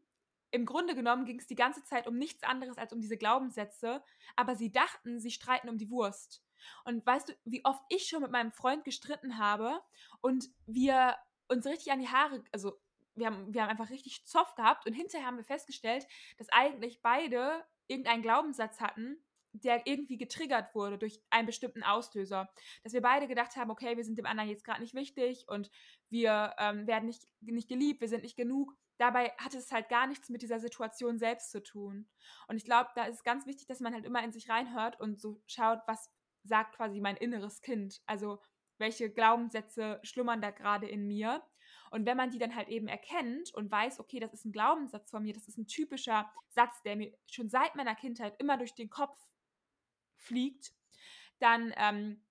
Im Grunde genommen ging es die ganze Zeit um nichts anderes als um diese Glaubenssätze, aber sie dachten, sie streiten um die Wurst. Und weißt du, wie oft ich schon mit meinem Freund gestritten habe und wir uns richtig an die Haare, also wir haben, wir haben einfach richtig Zoff gehabt und hinterher haben wir festgestellt, dass eigentlich beide irgendeinen Glaubenssatz hatten, der irgendwie getriggert wurde durch einen bestimmten Auslöser. Dass wir beide gedacht haben, okay, wir sind dem anderen jetzt gerade nicht wichtig und wir ähm, werden nicht, nicht geliebt, wir sind nicht genug. Dabei hat es halt gar nichts mit dieser Situation selbst zu tun. Und ich glaube, da ist es ganz wichtig, dass man halt immer in sich reinhört und so schaut, was sagt quasi mein inneres Kind. Also welche Glaubenssätze schlummern da gerade in mir. Und wenn man die dann halt eben erkennt und weiß, okay, das ist ein Glaubenssatz von mir, das ist ein typischer Satz, der mir schon seit meiner Kindheit immer durch den Kopf fliegt, dann ähm,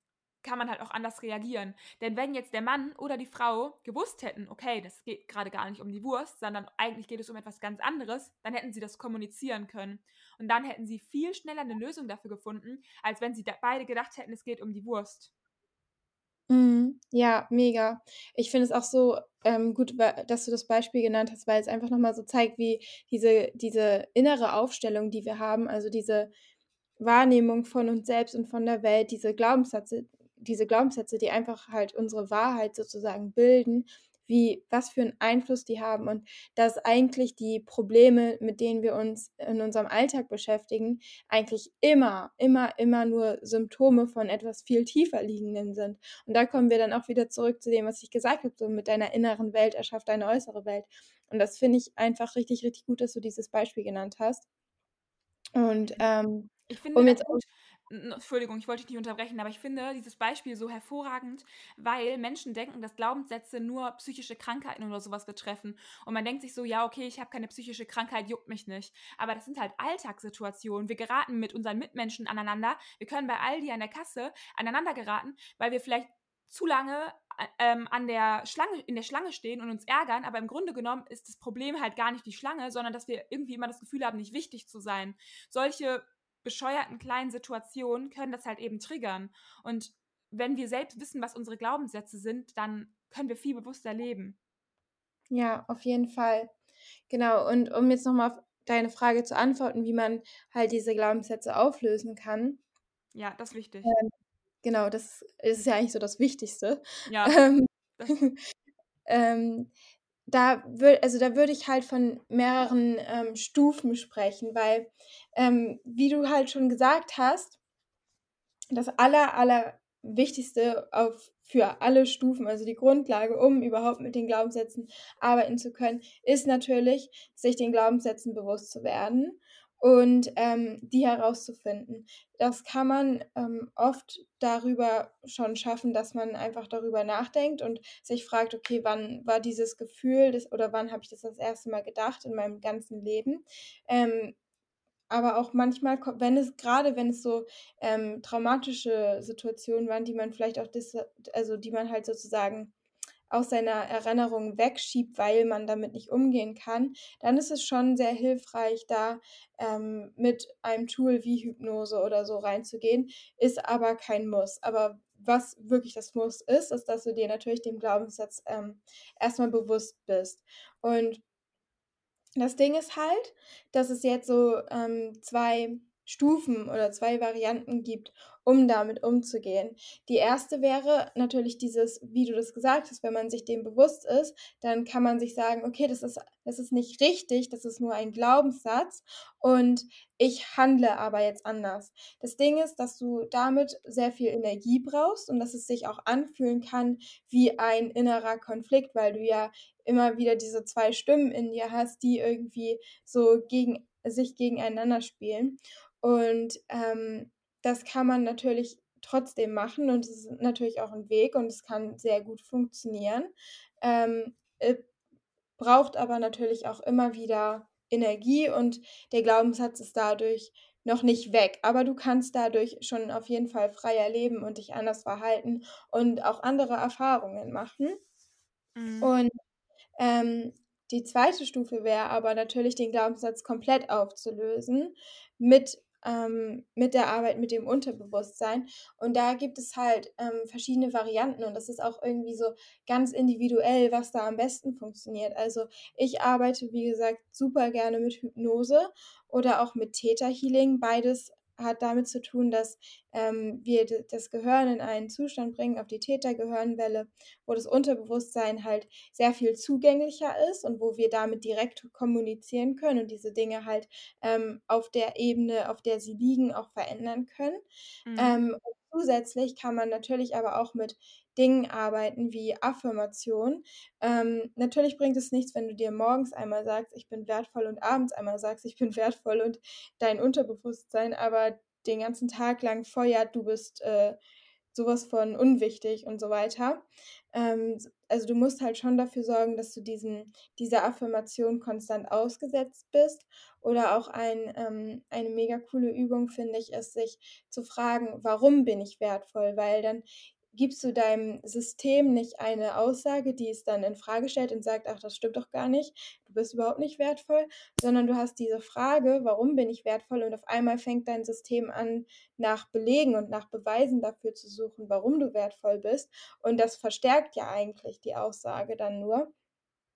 kann man halt auch anders reagieren. Denn wenn jetzt der Mann oder die Frau gewusst hätten, okay, das geht gerade gar nicht um die Wurst, sondern eigentlich geht es um etwas ganz anderes, dann hätten sie das kommunizieren können. Und dann hätten sie viel schneller eine Lösung dafür gefunden, als wenn sie beide gedacht hätten, es geht um die Wurst. Mhm. Ja, mega. Ich finde es auch so ähm, gut, dass du das Beispiel genannt hast, weil es einfach nochmal so zeigt, wie diese, diese innere Aufstellung, die wir haben, also diese Wahrnehmung von uns selbst und von der Welt, diese Glaubenssätze, diese Glaubenssätze, die einfach halt unsere Wahrheit sozusagen bilden, wie, was für einen Einfluss die haben und dass eigentlich die Probleme, mit denen wir uns in unserem Alltag beschäftigen, eigentlich immer, immer, immer nur Symptome von etwas viel tiefer liegenden sind. Und da kommen wir dann auch wieder zurück zu dem, was ich gesagt habe, so mit deiner inneren Welt erschafft deine äußere Welt. Und das finde ich einfach richtig, richtig gut, dass du dieses Beispiel genannt hast. Und ähm, ich finde, um jetzt gut, Entschuldigung, ich wollte dich nicht unterbrechen, aber ich finde dieses Beispiel so hervorragend, weil Menschen denken, dass Glaubenssätze nur psychische Krankheiten oder sowas betreffen. Und man denkt sich so, ja, okay, ich habe keine psychische Krankheit, juckt mich nicht. Aber das sind halt Alltagssituationen. Wir geraten mit unseren Mitmenschen aneinander. Wir können bei Aldi an der Kasse aneinander geraten, weil wir vielleicht zu lange ähm, an der Schlange, in der Schlange stehen und uns ärgern, aber im Grunde genommen ist das Problem halt gar nicht die Schlange, sondern dass wir irgendwie immer das Gefühl haben, nicht wichtig zu sein. Solche bescheuerten kleinen Situationen können das halt eben triggern. Und wenn wir selbst wissen, was unsere Glaubenssätze sind, dann können wir viel bewusster leben. Ja, auf jeden Fall. Genau, und um jetzt nochmal auf deine Frage zu antworten, wie man halt diese Glaubenssätze auflösen kann. Ja, das ist wichtig. Ähm, genau, das ist ja eigentlich so das Wichtigste. Ja. Ähm, Das, ähm, da würde, also da würde ich halt von mehreren ähm, Stufen sprechen, weil, ähm, wie du halt schon gesagt hast, das aller, aller Wichtigste auf, für alle Stufen, also die Grundlage, um überhaupt mit den Glaubenssätzen arbeiten zu können, ist natürlich, sich den Glaubenssätzen bewusst zu werden und ähm, die herauszufinden. Das kann man ähm, oft darüber schon schaffen, dass man einfach darüber nachdenkt und sich fragt, okay, wann war dieses Gefühl das, oder wann habe ich das das erste Mal gedacht in meinem ganzen Leben? Ähm, aber auch manchmal, wenn es gerade wenn es so ähm, traumatische Situationen waren, die man vielleicht auch also die man halt sozusagen aus seiner Erinnerung wegschiebt, weil man damit nicht umgehen kann, dann ist es schon sehr hilfreich, da ähm, mit einem Tool wie Hypnose oder so reinzugehen, ist aber kein Muss. Aber was wirklich das Muss ist, ist, dass du dir natürlich dem Glaubenssatz ähm, erstmal bewusst bist. Und das Ding ist halt, dass es jetzt so ähm, zwei Stufen oder zwei Varianten gibt, um damit umzugehen. Die erste wäre natürlich dieses, wie du das gesagt hast, wenn man sich dem bewusst ist, dann kann man sich sagen, okay, das ist, das ist nicht richtig, das ist nur ein Glaubenssatz und ich handle aber jetzt anders. Das Ding ist, dass du damit sehr viel Energie brauchst und dass es sich auch anfühlen kann wie ein innerer Konflikt, weil du ja immer wieder diese zwei Stimmen in dir hast, die irgendwie so gegen sich gegeneinander spielen. Und ähm, das kann man natürlich trotzdem machen und es ist natürlich auch ein Weg und es kann sehr gut funktionieren. Ähm, äh, braucht aber natürlich auch immer wieder Energie und der Glaubenssatz ist dadurch noch nicht weg. Aber du kannst dadurch schon auf jeden Fall freier leben und dich anders verhalten und auch andere Erfahrungen machen. Mhm. Und ähm, die zweite Stufe wäre aber natürlich, den Glaubenssatz komplett aufzulösen mit, ähm, mit der Arbeit mit dem Unterbewusstsein. Und da gibt es halt ähm, verschiedene Varianten und das ist auch irgendwie so ganz individuell, was da am besten funktioniert. Also ich arbeite, wie gesagt, super gerne mit Hypnose oder auch mit Theta Healing. Beides hat damit zu tun, dass ähm, wir das Gehirn in einen Zustand bringen, auf die Tätergehirnwelle, wo das Unterbewusstsein halt sehr viel zugänglicher ist und wo wir damit direkt kommunizieren können und diese Dinge halt ähm, auf der Ebene, auf der sie liegen, auch verändern können. Mhm. Ähm, zusätzlich kann man natürlich aber auch mit Dingen arbeiten wie Affirmation. Ähm, natürlich bringt es nichts, wenn du dir morgens einmal sagst, ich bin wertvoll und abends einmal sagst, ich bin wertvoll und dein Unterbewusstsein aber den ganzen Tag lang feuert, du bist äh, sowas von unwichtig und so weiter. Ähm, also du musst halt schon dafür sorgen, dass du diesen, dieser Affirmation konstant ausgesetzt bist. Oder auch ein, ähm, eine mega coole Übung, finde ich, ist, sich zu fragen, warum bin ich wertvoll? Weil dann gibst du deinem System nicht eine Aussage, die es dann in Frage stellt und sagt, ach, das stimmt doch gar nicht, du bist überhaupt nicht wertvoll, sondern du hast diese Frage, warum bin ich wertvoll? Und auf einmal fängt dein System an, nach Belegen und nach Beweisen dafür zu suchen, warum du wertvoll bist. Und das verstärkt ja eigentlich die Aussage dann nur.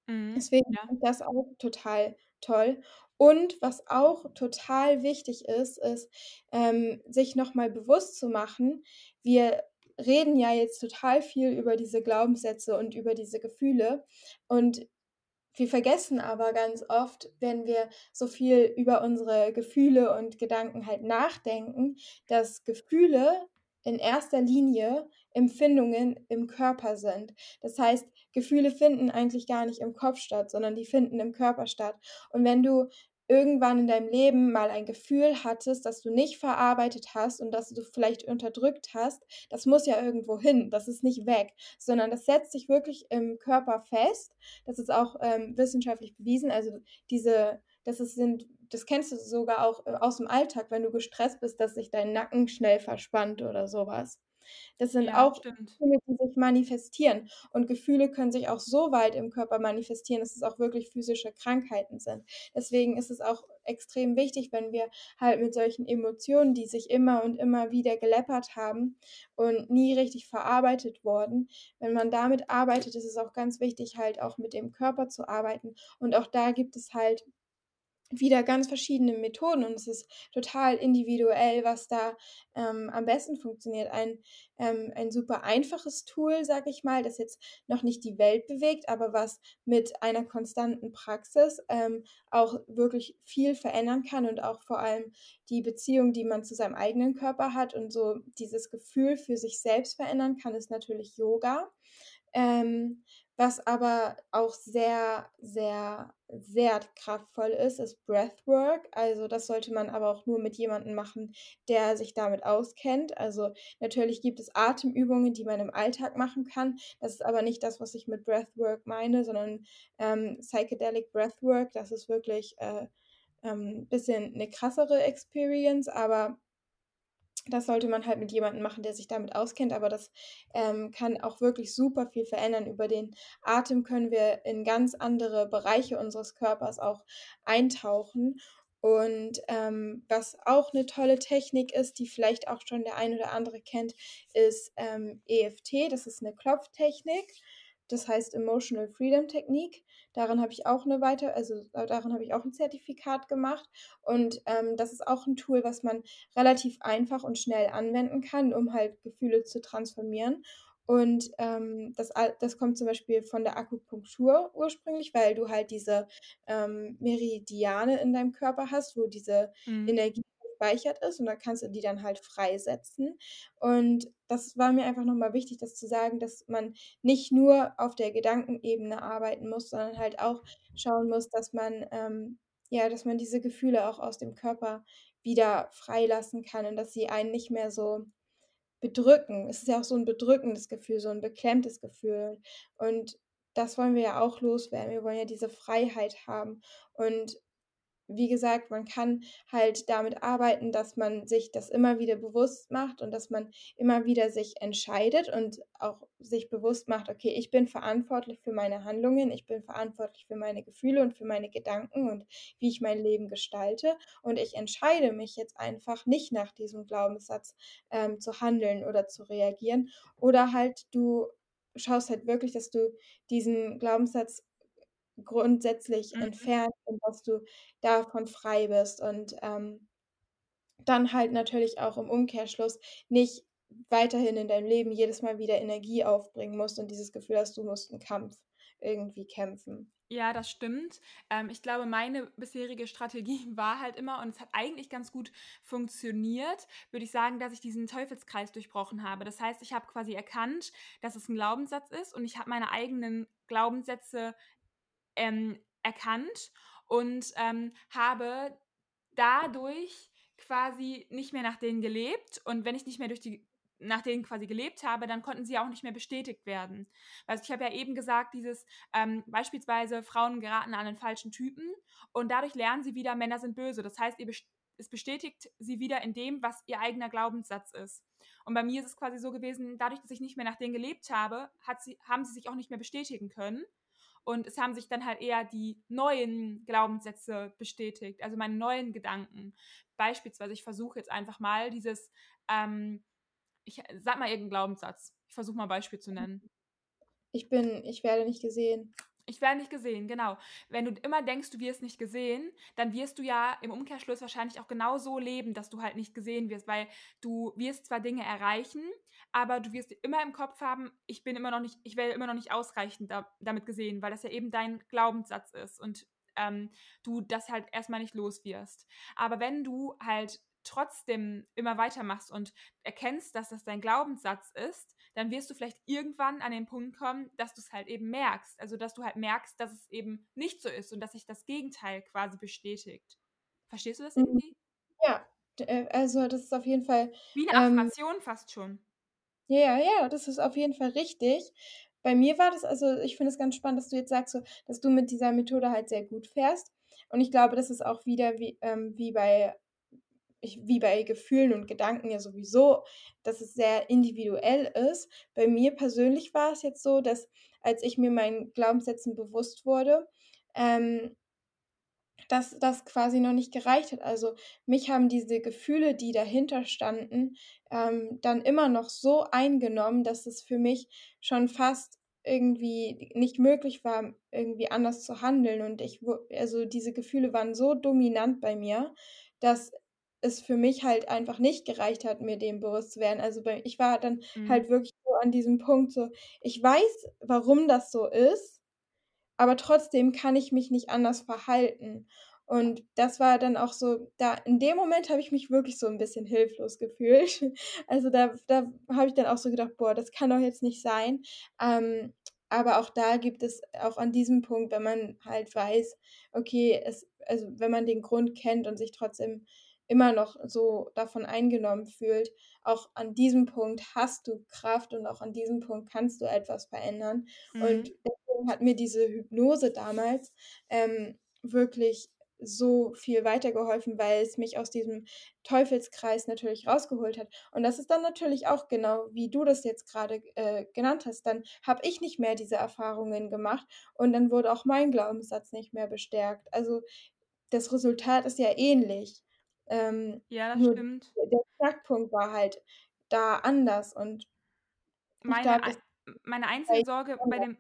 Mhm. Deswegen Ja. ich das auch total toll. Und was auch total wichtig ist, ist, ähm, sich nochmal bewusst zu machen, wir reden ja jetzt total viel über diese Glaubenssätze und über diese Gefühle. Und wir vergessen aber ganz oft, wenn wir so viel über unsere Gefühle und Gedanken halt nachdenken, dass Gefühle in erster Linie Empfindungen im Körper sind. Das heißt, Gefühle finden eigentlich gar nicht im Kopf statt, sondern die finden im Körper statt. Und wenn du irgendwann in deinem Leben mal ein Gefühl hattest, das du nicht verarbeitet hast und das du vielleicht unterdrückt hast, das muss ja irgendwo hin, das ist nicht weg, sondern das setzt sich wirklich im Körper fest. Das ist auch ähm, wissenschaftlich bewiesen. Also diese, das ist, sind, das kennst du sogar auch äh, aus dem Alltag, wenn du gestresst bist, dass sich dein Nacken schnell verspannt oder sowas. Das sind Ja, auch stimmt. Gefühle, die sich manifestieren. Und Gefühle können sich auch so weit im Körper manifestieren, dass es auch wirklich physische Krankheiten sind. Deswegen ist es auch extrem wichtig, wenn wir halt mit solchen Emotionen, die sich immer und immer wieder geleppert haben und nie richtig verarbeitet wurden wenn man damit arbeitet, ist es auch ganz wichtig, halt auch mit dem Körper zu arbeiten. Und auch da gibt es halt wieder ganz verschiedene Methoden und es ist total individuell, was da ähm, am besten funktioniert. Ein, ähm, ein super einfaches Tool, sag ich mal, das jetzt noch nicht die Welt bewegt, aber was mit einer konstanten Praxis ähm, auch wirklich viel verändern kann und auch vor allem die Beziehung, die man zu seinem eigenen Körper hat und so dieses Gefühl für sich selbst verändern kann, ist natürlich Yoga. Ähm, was aber auch sehr, sehr, sehr kraftvoll ist, ist Breathwork. Also das sollte man aber auch nur mit jemandem machen, der sich damit auskennt. Also natürlich gibt es Atemübungen, die man im Alltag machen kann. Das ist aber nicht das, was ich mit Breathwork meine, sondern ähm, Psychedelic Breathwork. Das ist wirklich ein äh, ähm, bisschen eine krassere Experience, aber das sollte man halt mit jemandem machen, der sich damit auskennt, aber das ähm, kann auch wirklich super viel verändern. Über den Atem können wir in ganz andere Bereiche unseres Körpers auch eintauchen. Und ähm, was auch eine tolle Technik ist, die vielleicht auch schon der ein oder andere kennt, ist ähm, EFT. Das ist eine Klopftechnik. Das heißt Emotional Freedom Technik. Daran habe ich auch eine weiter, also äh, daran habe ich auch ein Zertifikat gemacht. Und ähm, das ist auch ein Tool, was man relativ einfach und schnell anwenden kann, um halt Gefühle zu transformieren. Und ähm, das, das kommt zum Beispiel von der Akupunktur ursprünglich, weil du halt diese ähm, Meridiane in deinem Körper hast, wo diese mhm. Energie gespeichert ist und da kannst du die dann halt freisetzen. Und das war mir einfach nochmal wichtig, das zu sagen, dass man nicht nur auf der Gedankenebene arbeiten muss, sondern halt auch schauen muss, dass man, ähm, ja, dass man diese Gefühle auch aus dem Körper wieder freilassen kann und dass sie einen nicht mehr so bedrücken. Es ist ja auch so ein bedrückendes Gefühl, so ein beklemmtes Gefühl. Und das wollen wir ja auch loswerden. Wir wollen ja diese Freiheit haben. Und wie gesagt, man kann halt damit arbeiten, dass man sich das immer wieder bewusst macht und dass man immer wieder sich entscheidet und auch sich bewusst macht, okay, ich bin verantwortlich für meine Handlungen, ich bin verantwortlich für meine Gefühle und für meine Gedanken und wie ich mein Leben gestalte. Und ich entscheide mich jetzt einfach nicht nach diesem Glaubenssatz ähm, zu handeln oder zu reagieren. Oder halt du schaust halt wirklich, dass du diesen Glaubenssatz grundsätzlich mhm. entfernt und dass du davon frei bist und ähm, dann halt natürlich auch im Umkehrschluss nicht weiterhin in deinem Leben jedes Mal wieder Energie aufbringen musst und dieses Gefühl hast, du musst einen Kampf irgendwie kämpfen. Ja, das stimmt. Ähm, ich glaube, meine bisherige Strategie war halt immer, und es hat eigentlich ganz gut funktioniert, würde ich sagen, dass ich diesen Teufelskreis durchbrochen habe. Das heißt, ich habe quasi erkannt, dass es ein Glaubenssatz ist und ich habe meine eigenen Glaubenssätze ähm, erkannt und ähm, habe dadurch quasi nicht mehr nach denen gelebt. Und wenn ich nicht mehr durch die nach denen quasi gelebt habe, dann konnten sie auch nicht mehr bestätigt werden. Also ich habe ja eben gesagt, dieses ähm, beispielsweise Frauen geraten an den falschen Typen und dadurch lernen sie wieder, Männer sind böse. Das heißt, es bestätigt sie wieder in dem, was ihr eigener Glaubenssatz ist. Und bei mir ist es quasi so gewesen, dadurch, dass ich nicht mehr nach denen gelebt habe, sie, haben sie sich auch nicht mehr bestätigen können. Und es haben sich dann halt eher die neuen Glaubenssätze bestätigt, also meine neuen Gedanken. Beispielsweise, ich versuche jetzt einfach mal dieses, ähm, ich sag mal irgendeinen Glaubenssatz. Ich versuche mal ein Beispiel zu nennen. Ich bin, ich werde nicht gesehen. Ich werde nicht gesehen, genau. Wenn du immer denkst, du wirst nicht gesehen, dann wirst du ja im Umkehrschluss wahrscheinlich auch genau so leben, dass du halt nicht gesehen wirst, weil du wirst zwar Dinge erreichen, aber du wirst immer im Kopf haben, ich bin immer noch nicht, ich werde immer noch nicht ausreichend da, damit gesehen, weil das ja eben dein Glaubenssatz ist und ähm, du das halt erstmal nicht los wirst. Aber wenn du halt trotzdem immer weitermachst und erkennst, dass das dein Glaubenssatz ist, dann wirst du vielleicht irgendwann an den Punkt kommen, dass du es halt eben merkst. Also, dass du halt merkst, dass es eben nicht so ist und dass sich das Gegenteil quasi bestätigt. Verstehst du das mhm. irgendwie? Ja, äh, also das ist auf jeden Fall. Wie eine ähm, Affirmation ähm, fast schon. Ja, ja, das ist auf jeden Fall richtig. Bei mir war das, also ich finde es ganz spannend, dass du jetzt sagst, so, dass du mit dieser Methode halt sehr gut fährst. Und ich glaube, das ist auch wieder wie, ähm, wie bei ich, wie bei Gefühlen und Gedanken ja sowieso, dass es sehr individuell ist. Bei mir persönlich war es jetzt so, dass als ich mir meinen Glaubenssätzen bewusst wurde, ähm, dass das quasi noch nicht gereicht hat. Also mich haben diese Gefühle, die dahinter standen, ähm, dann immer noch so eingenommen, dass es für mich schon fast irgendwie nicht möglich war, irgendwie anders zu handeln. Und ich, also diese Gefühle waren so dominant bei mir, dass es für mich halt einfach nicht gereicht hat, mir dem bewusst zu werden. Also bei, ich war dann Mhm. halt wirklich so an diesem Punkt so, ich weiß, warum das so ist, aber trotzdem kann ich mich nicht anders verhalten. Und das war dann auch so, da in dem Moment habe ich mich wirklich so ein bisschen hilflos gefühlt. Also da, da habe ich dann auch so gedacht, boah, das kann doch jetzt nicht sein. Ähm, aber auch da gibt es auch an diesem Punkt, wenn man halt weiß, okay, es, also wenn man den Grund kennt und sich trotzdem immer noch so davon eingenommen fühlt, auch an diesem Punkt hast du Kraft und auch an diesem Punkt kannst du etwas verändern. Mhm. Und deswegen hat mir diese Hypnose damals ähm, wirklich so viel weitergeholfen, weil es mich aus diesem Teufelskreis natürlich rausgeholt hat. Und das ist dann natürlich auch genau, wie du das jetzt gerade äh, genannt hast. Dann habe ich nicht mehr diese Erfahrungen gemacht und dann wurde auch mein Glaubenssatz nicht mehr bestärkt. Also das Resultat ist ja ähnlich. Ähm, Ja, das stimmt. der Knackpunkt war halt da anders und Meine, das meine einzige Sorge bei dem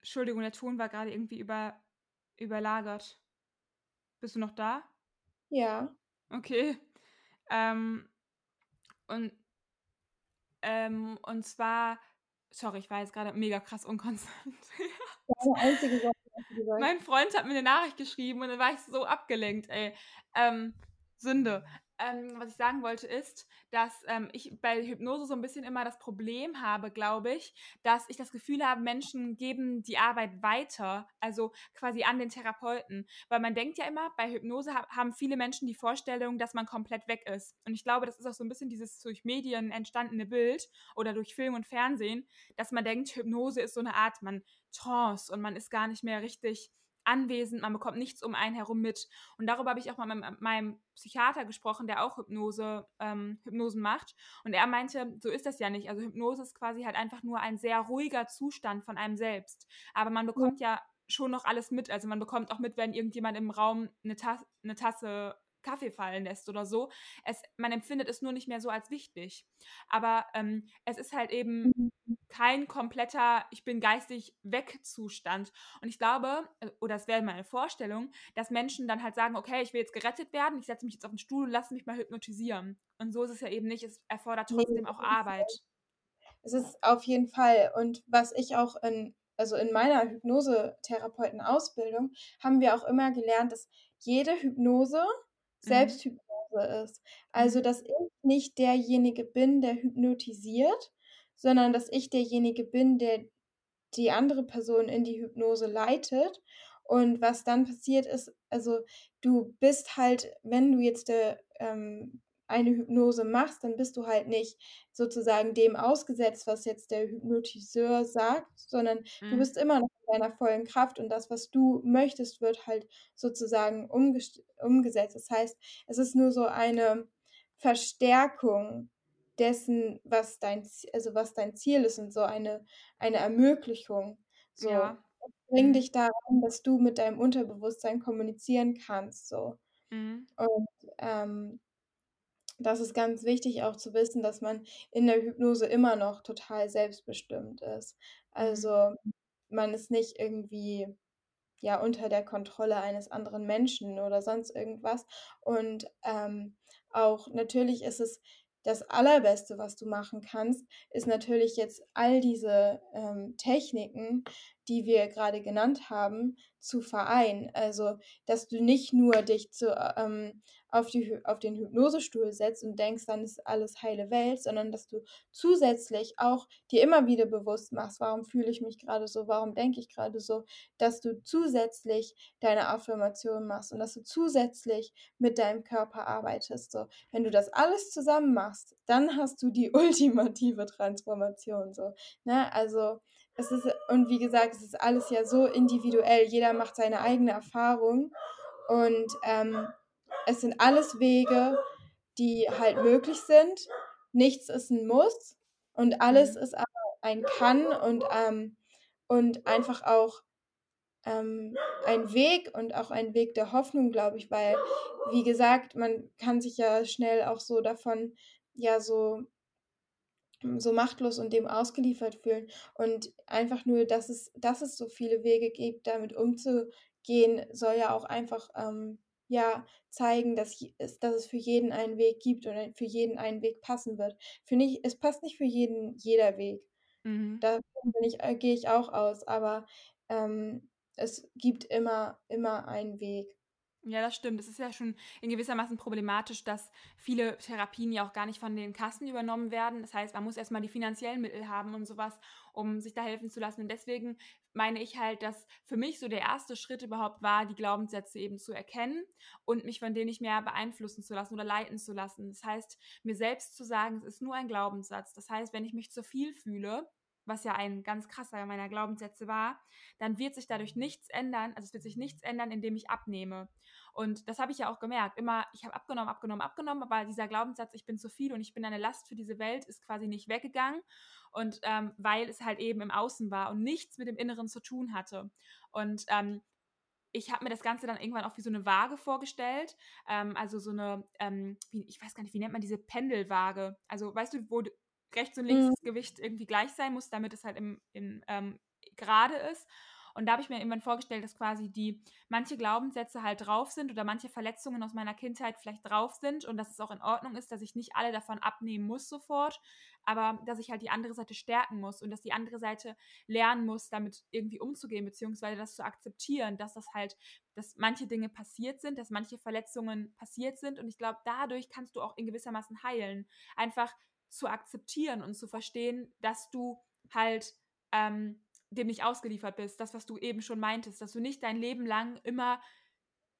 Entschuldigung, der Ton war gerade irgendwie über überlagert. Bist du noch da? Ja. Okay. Ähm, und ähm, und zwar sorry, ich war jetzt gerade mega krass du gesagt. Mein Freund hat mir eine Nachricht geschrieben und dann war ich so abgelenkt, ey. Ähm, Sünde. Ähm, was ich sagen wollte ist, dass ähm, ich bei Hypnose so ein bisschen immer das Problem habe, glaube ich, dass ich das Gefühl habe, Menschen geben die Arbeit weiter, also quasi an den Therapeuten. Weil man denkt ja immer, bei Hypnose ha haben viele Menschen die Vorstellung, dass man komplett weg ist. Und ich glaube, das ist auch so ein bisschen dieses durch Medien entstandene Bild oder durch Film und Fernsehen, dass man denkt, Hypnose ist so eine Art, man Trance und man ist gar nicht mehr richtig anwesend, man bekommt nichts um einen herum mit. Und darüber habe ich auch mal mit meinem Psychiater gesprochen, der auch Hypnose, ähm, Hypnosen macht. Und er meinte, so ist das ja nicht. Also Hypnose ist quasi halt einfach nur ein sehr ruhiger Zustand von einem selbst. Aber man bekommt ja, ja schon noch alles mit. Also man bekommt auch mit, wenn irgendjemand im Raum eine, Tas eine Tasse Kaffee fallen lässt oder so. Es, man empfindet es nur nicht mehr so als wichtig. Aber ähm, es ist halt eben Mhm. kein kompletter Ich bin geistig weg Zustand. Und ich glaube, äh, oder es wäre meine Vorstellung, dass Menschen dann halt sagen, okay, ich will jetzt gerettet werden, ich setze mich jetzt auf den Stuhl und lasse mich mal hypnotisieren. Und so ist es ja eben nicht. Es erfordert trotzdem nee, auch Arbeit. Es ist auf jeden Fall. Und was ich auch in, also in meiner Hypnosetherapeutenausbildung haben wir auch immer gelernt, dass jede Hypnose. Selbsthypnose ist. Also, dass ich nicht derjenige bin, der hypnotisiert, sondern dass ich derjenige bin, der die andere Person in die Hypnose leitet. Und was dann passiert ist, also du bist halt, wenn du jetzt äh, ähm, eine Hypnose machst, dann bist du halt nicht sozusagen dem ausgesetzt, was jetzt der Hypnotiseur sagt, sondern du Mhm. bist immer noch in deiner vollen Kraft und das, was du möchtest, wird halt sozusagen umges umgesetzt. Das heißt, es ist nur so eine Verstärkung dessen, was dein, also was dein Ziel ist und so eine, eine Ermöglichung. So, Ja. bring Mhm. dich daran, dass du mit deinem Unterbewusstsein kommunizieren kannst. So. Mhm. Und ähm, das ist ganz wichtig auch zu wissen, dass man in der Hypnose immer noch total selbstbestimmt ist. Mhm. Also man ist nicht irgendwie ja unter der Kontrolle eines anderen Menschen oder sonst irgendwas. Und ähm, auch natürlich ist es das Allerbeste, was du machen kannst, ist natürlich jetzt all diese ähm, Techniken, die wir gerade genannt haben, zu vereinen. Also, dass du nicht nur dich zu, ähm, auf, die, auf den Hypnosestuhl setzt und denkst, dann ist alles heile Welt, sondern dass du zusätzlich auch dir immer wieder bewusst machst, warum fühle ich mich gerade so, warum denke ich gerade so, dass du zusätzlich deine Affirmation machst und dass du zusätzlich mit deinem Körper arbeitest. So, wenn du das alles zusammen machst, dann hast du die ultimative Transformation. So, ne? Also es ist, und wie gesagt, es ist alles ja so individuell. Jeder macht seine eigene Erfahrung. Und ähm, es sind alles Wege, die halt möglich sind. Nichts ist ein Muss und alles Mhm. ist aber ein Kann und, ähm, und einfach auch ähm, ein Weg und auch ein Weg der Hoffnung, glaube ich, weil, wie gesagt, man kann sich ja schnell auch so davon, ja, so so machtlos und dem ausgeliefert fühlen. Und einfach nur, dass es dass es so viele Wege gibt, damit umzugehen, soll ja auch einfach, ähm, ja, zeigen, dass dass es für jeden einen Weg gibt und für jeden einen Weg passen wird. Finde ich, es passt nicht für jeden jeder Weg. Mhm. Bin ich äh, gehe ich auch aus, aber, ähm, es gibt immer immer einen Weg. Ja, das stimmt. Es ist ja schon in gewissermaßen problematisch, dass viele Therapien ja auch gar nicht von den Kassen übernommen werden. Das heißt, man muss erst mal die finanziellen Mittel haben und so was, um sich da helfen zu lassen. Und deswegen meine ich halt, dass für mich so der erste Schritt überhaupt war, die Glaubenssätze eben zu erkennen und mich von denen nicht mehr beeinflussen zu lassen oder leiten zu lassen. Das heißt, mir selbst zu sagen, es ist nur ein Glaubenssatz. Das heißt, wenn ich mich zu viel fühle, was ja ein ganz krasser meiner Glaubenssätze war, dann wird sich dadurch nichts ändern. Also es wird sich nichts ändern, indem ich abnehme. Und das habe ich ja auch gemerkt. Immer, ich habe abgenommen, abgenommen, abgenommen, aber dieser Glaubenssatz, ich bin zu viel und ich bin eine Last für diese Welt, ist quasi nicht weggegangen. Und ähm, weil es halt eben im Außen war und nichts mit dem Inneren zu tun hatte. Und ähm, ich habe mir das Ganze dann irgendwann auch wie so eine Waage vorgestellt. Ähm, also so eine, ähm, wie, ich weiß gar nicht, wie nennt man diese Pendelwaage? Also weißt du, wo rechts und links Mhm. das Gewicht irgendwie gleich sein muss, damit es halt im, im ähm, gerade ist. Und da habe ich mir irgendwann vorgestellt, dass quasi die manche Glaubenssätze halt drauf sind oder manche Verletzungen aus meiner Kindheit vielleicht drauf sind und dass es auch in Ordnung ist, dass ich nicht alle davon abnehmen muss sofort, aber dass ich halt die andere Seite stärken muss und dass die andere Seite lernen muss, damit irgendwie umzugehen, beziehungsweise das zu akzeptieren, dass das halt, dass manche Dinge passiert sind, dass manche Verletzungen passiert sind und ich glaube, dadurch kannst du auch in gewissermaßen heilen. Einfach zu akzeptieren und zu verstehen, dass du halt ähm, dem nicht ausgeliefert bist. Das, was du eben schon meintest, dass du nicht dein Leben lang immer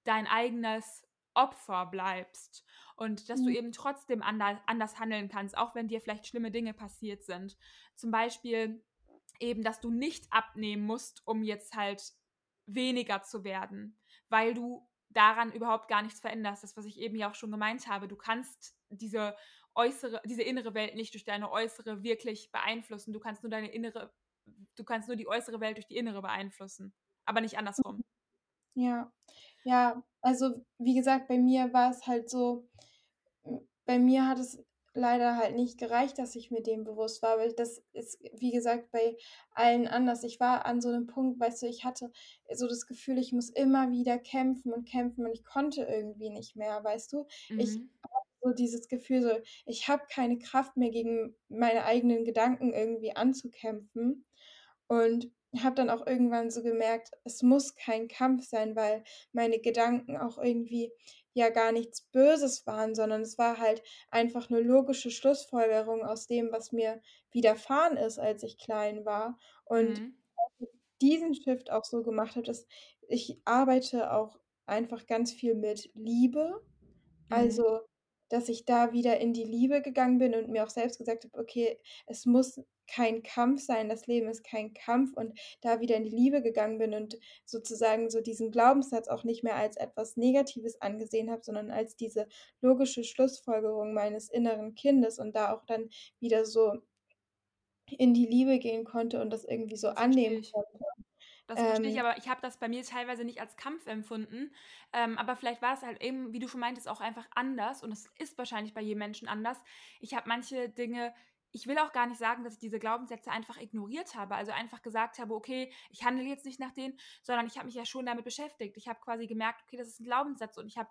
dein eigenes Opfer bleibst und dass du Mhm. eben trotzdem anders, anders handeln kannst, auch wenn dir vielleicht schlimme Dinge passiert sind. Zum Beispiel eben, dass du nicht abnehmen musst, um jetzt halt weniger zu werden, weil du daran überhaupt gar nichts veränderst. Das, was ich eben ja auch schon gemeint habe. Du kannst diese äußere, diese innere Welt nicht durch deine äußere wirklich beeinflussen. Du kannst nur deine innere, du kannst nur die äußere Welt durch die innere beeinflussen, aber nicht andersrum. Ja. Ja, also, wie gesagt, bei mir war es halt so bei mir hat es leider halt nicht gereicht, dass ich mir dem bewusst war, weil das ist, wie gesagt, bei allen anders. Ich war an so 'nem Punkt, weißt du, ich hatte so das Gefühl, ich muss immer wieder kämpfen und kämpfen und ich konnte irgendwie nicht mehr, weißt du? Ich Mhm. So dieses Gefühl so, ich habe keine Kraft mehr, gegen meine eigenen Gedanken irgendwie anzukämpfen und habe dann auch irgendwann so gemerkt, es muss kein Kampf sein, weil meine Gedanken auch irgendwie ja gar nichts Böses waren, sondern es war halt einfach 'ne logische Schlussfolgerung aus dem, was mir widerfahren ist, als ich klein war. Und Mhm. diesen Shift auch so gemacht habe, dass ich arbeite auch einfach ganz viel mit Liebe. Mhm. Also, dass ich da wieder in die Liebe gegangen bin und mir auch selbst gesagt habe: „Okay, es muss kein Kampf sein, das Leben ist kein Kampf“ und da wieder in die Liebe gegangen bin und sozusagen so diesen Glaubenssatz auch nicht mehr als etwas Negatives angesehen habe, sondern als diese logische Schlussfolgerung meines inneren Kindes und da auch dann wieder so in die Liebe gehen konnte und das irgendwie so annehmen konnte. Das verstehe ich, Ähm aber ich habe das bei mir teilweise nicht als Kampf empfunden. Ähm, aber vielleicht war es halt eben, wie du schon meintest, auch einfach anders und es ist wahrscheinlich bei jedem Menschen anders. Ich habe manche Dinge ich will auch gar nicht sagen, dass ich diese Glaubenssätze einfach ignoriert habe, also einfach gesagt habe: „Okay, ich handle jetzt nicht nach denen“, sondern ich habe mich ja schon damit beschäftigt. Ich habe quasi gemerkt: „Okay, das ist 'n Glaubenssatz“ und ich habe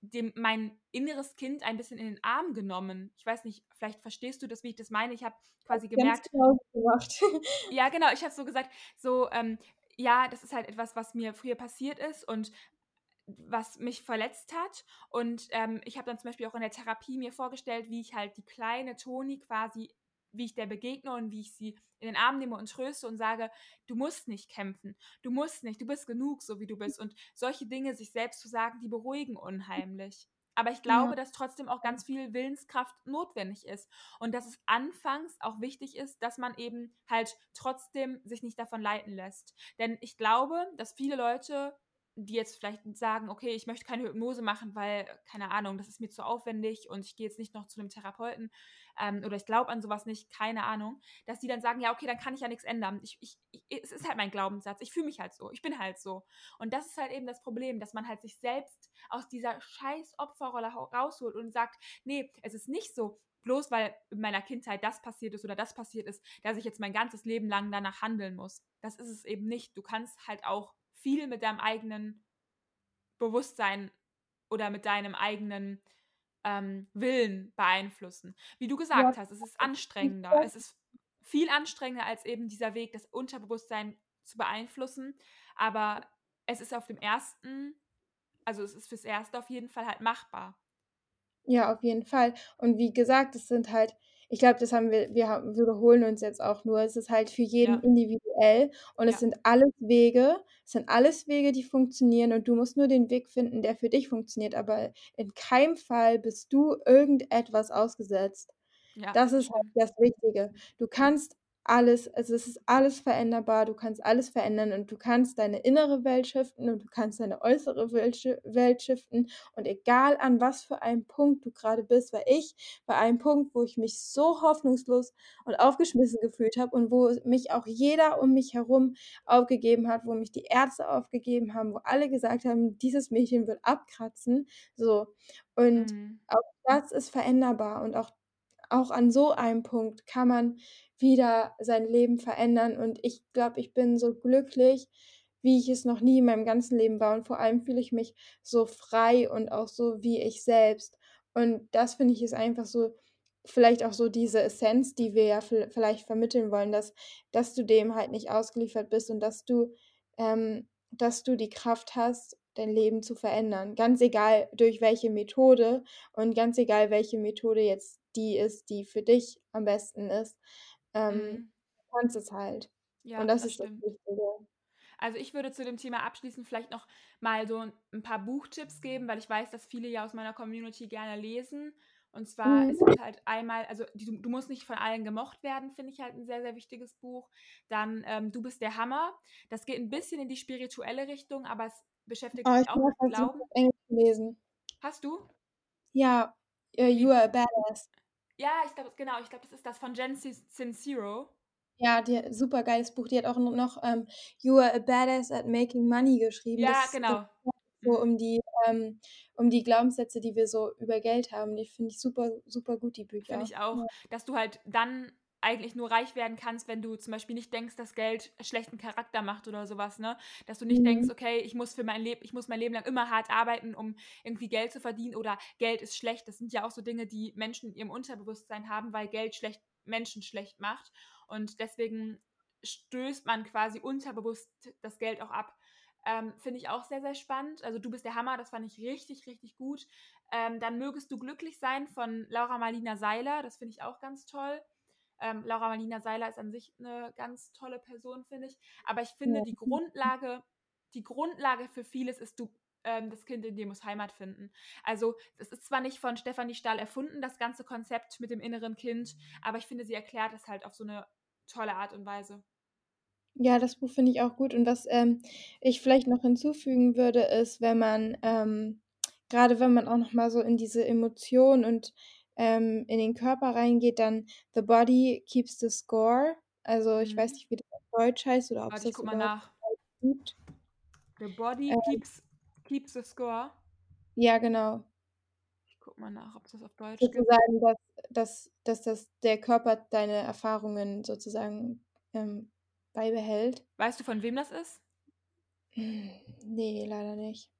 dem mein inneres Kind ein bisschen in den Arm genommen. Ich weiß nicht, vielleicht verstehst du das, wie ich das meine. Ich habe quasi gemerkt genau so gemacht. ja, genau, ich habe so gesagt, so, ähm, ja, das ist halt etwas, was mir früher passiert ist und was mich verletzt hat. Und, ähm, ich habe dann zum Beispiel auch in der Therapie mir vorgestellt, wie ich halt die kleine Toni quasi wie ich der begegne und wie ich sie in den Arm nehme und tröste und sage: „Du musst nicht kämpfen. Du musst nicht. Du bist genug, so wie du bist.“ Und solche Dinge sich selbst zu sagen, die beruhigen unheimlich. Aber ich Ja. glaube, dass trotzdem auch ganz viel Willenskraft notwendig ist und dass es anfangs auch wichtig ist, dass man eben halt trotzdem sich nicht davon leiten lässt. Denn ich glaube, dass viele Leute die jetzt vielleicht sagen, okay, ich möchte keine Hypnose machen, weil, keine Ahnung, das ist mir zu aufwendig und ich gehe jetzt nicht noch zu einem Therapeuten ähm, oder ich glaube an sowas nicht, keine Ahnung, dass die dann sagen, ja, okay, dann kann ich ja nichts ändern. Ich, ich, ich, es ist halt mein Glaubenssatz, ich fühle mich halt so, ich bin halt so. Und das ist halt eben das Problem, dass man halt sich selbst aus dieser scheiß Opferrolle rausholt und sagt, nee, es ist nicht so, bloß weil in meiner Kindheit das passiert ist oder das passiert ist, dass ich jetzt mein ganzes Leben lang danach handeln muss. Das ist es eben nicht. Du kannst halt auch viel mit deinem eigenen Bewusstsein oder mit deinem eigenen ähm, Willen beeinflussen. Wie du gesagt ja. hast, es ist anstrengender. Es ist viel anstrengender als eben dieser Weg, das Unterbewusstsein zu beeinflussen. Aber es ist auf dem ersten, also es ist fürs Erste auf jeden Fall halt machbar. Ja, auf jeden Fall. Und wie gesagt, es sind halt ich glaube, das haben wir wir haben wiederholen uns jetzt auch nur. Es ist halt für jeden Ja. individuell und es sind alles Wege es sind alles Wege, die funktionieren und du musst nur den Weg finden, der für dich funktioniert, aber in keinem Fall bist du irgendetwas ausgesetzt. Ja, Das ist halt das Wichtige. Du kannst alles, also es ist alles veränderbar, du kannst alles verändern und du kannst deine innere Welt shiften und du kannst deine äußere Welt shiften. Und egal an was für einem Punkt du gerade bist, weil ich bei einem Punkt, wo ich mich so hoffnungslos und aufgeschmissen gefühlt habe und wo mich auch jeder um mich herum aufgegeben hat, wo mich die Ärzte aufgegeben haben, wo alle gesagt haben, dieses Mädchen wird abkratzen, so. Und mhm. auch das ist veränderbar und auch auch an so einem Punkt kann man wieder sein Leben verändern. Und ich glaube, ich bin so glücklich, wie ich es noch nie in meinem ganzen Leben war. Und vor allem fühle ich mich so frei und auch so wie ich selbst. Und das finde ich ist einfach so, vielleicht auch so diese Essenz, die wir ja vielleicht vermitteln wollen, dass, dass du dem halt nicht ausgeliefert bist und dass du, ähm, dass du die Kraft hast, dein Leben zu verändern. Ganz egal durch welche Methode und ganz egal welche Methode jetzt die ist, die für dich am besten ist. Ähm, mhm. Du kannst es halt. Ja, Und das, das ist stimmt. das Wichtige. Also ich würde zu dem Thema abschließend vielleicht noch mal so ein paar Buchtipps geben, weil ich weiß, dass viele ja aus meiner Community gerne lesen. Und zwar mhm. ist es halt einmal, also die, du musst nicht von allen gemocht werden, finde ich halt ein sehr, sehr wichtiges Buch. Dann ähm, Du bist der Hammer. Das geht ein bisschen in die spirituelle Richtung, aber es beschäftigt oh, sich auch mit Glauben. Englisch lesen. Hast du? Ja, uh, You Are a Badass. Ja, ich glaube, genau, ich glaube, das ist das von Jen Sincero. Ja, die super geiles Buch. Die hat auch noch ähm, You Are a Badass at Making Money geschrieben. Ja, das, genau. Das so um die, ähm, um die Glaubenssätze, die wir so über Geld haben. Die finde ich super, super gut, die Bücher. Finde ich auch, ja. dass du halt dann eigentlich nur reich werden kannst, wenn du zum Beispiel nicht denkst, dass Geld schlechten Charakter macht oder sowas, ne? Dass du nicht mhm. denkst, okay, ich muss für mein Leben, ich muss mein Leben lang immer hart arbeiten, um irgendwie Geld zu verdienen oder Geld ist schlecht. Das sind ja auch so Dinge, die Menschen in ihrem Unterbewusstsein haben, weil Geld schlecht Menschen schlecht macht. Und deswegen stößt man quasi unterbewusst das Geld auch ab. Ähm, Finde ich auch sehr, sehr spannend. Also du bist der Hammer, das fand ich richtig, richtig gut. Ähm, dann mögest du glücklich sein von Laura Marlina Seiler, das finde ich auch ganz toll. Ähm, Laura Marlina Seiler ist an sich eine ganz tolle Person, finde ich. Aber ich finde, ja. die Grundlage, die Grundlage für vieles ist, du ähm, das Kind in dir muss Heimat finden. Also, das ist zwar nicht von Stefanie Stahl erfunden, das ganze Konzept mit dem inneren Kind, aber ich finde, sie erklärt es halt auf so eine tolle Art und Weise. Ja, das Buch finde ich auch gut. Und was ähm, ich vielleicht noch hinzufügen würde, ist, wenn man, ähm, gerade wenn man auch nochmal so in diese Emotionen und ähm, in den Körper reingeht, dann The Body Keeps the Score. Also ich weiß mhm. nicht, wie das auf Deutsch heißt oder ob es das mal nach. gibt. The Body ähm, keeps, keeps the Score. Ja, genau. Ich guck mal nach, ob es das auf Deutsch sozusagen, gibt. Dass, dass, dass das der Körper deine Erfahrungen sozusagen ähm, beibehält. Weißt du, von wem das ist? Nee, leider nicht.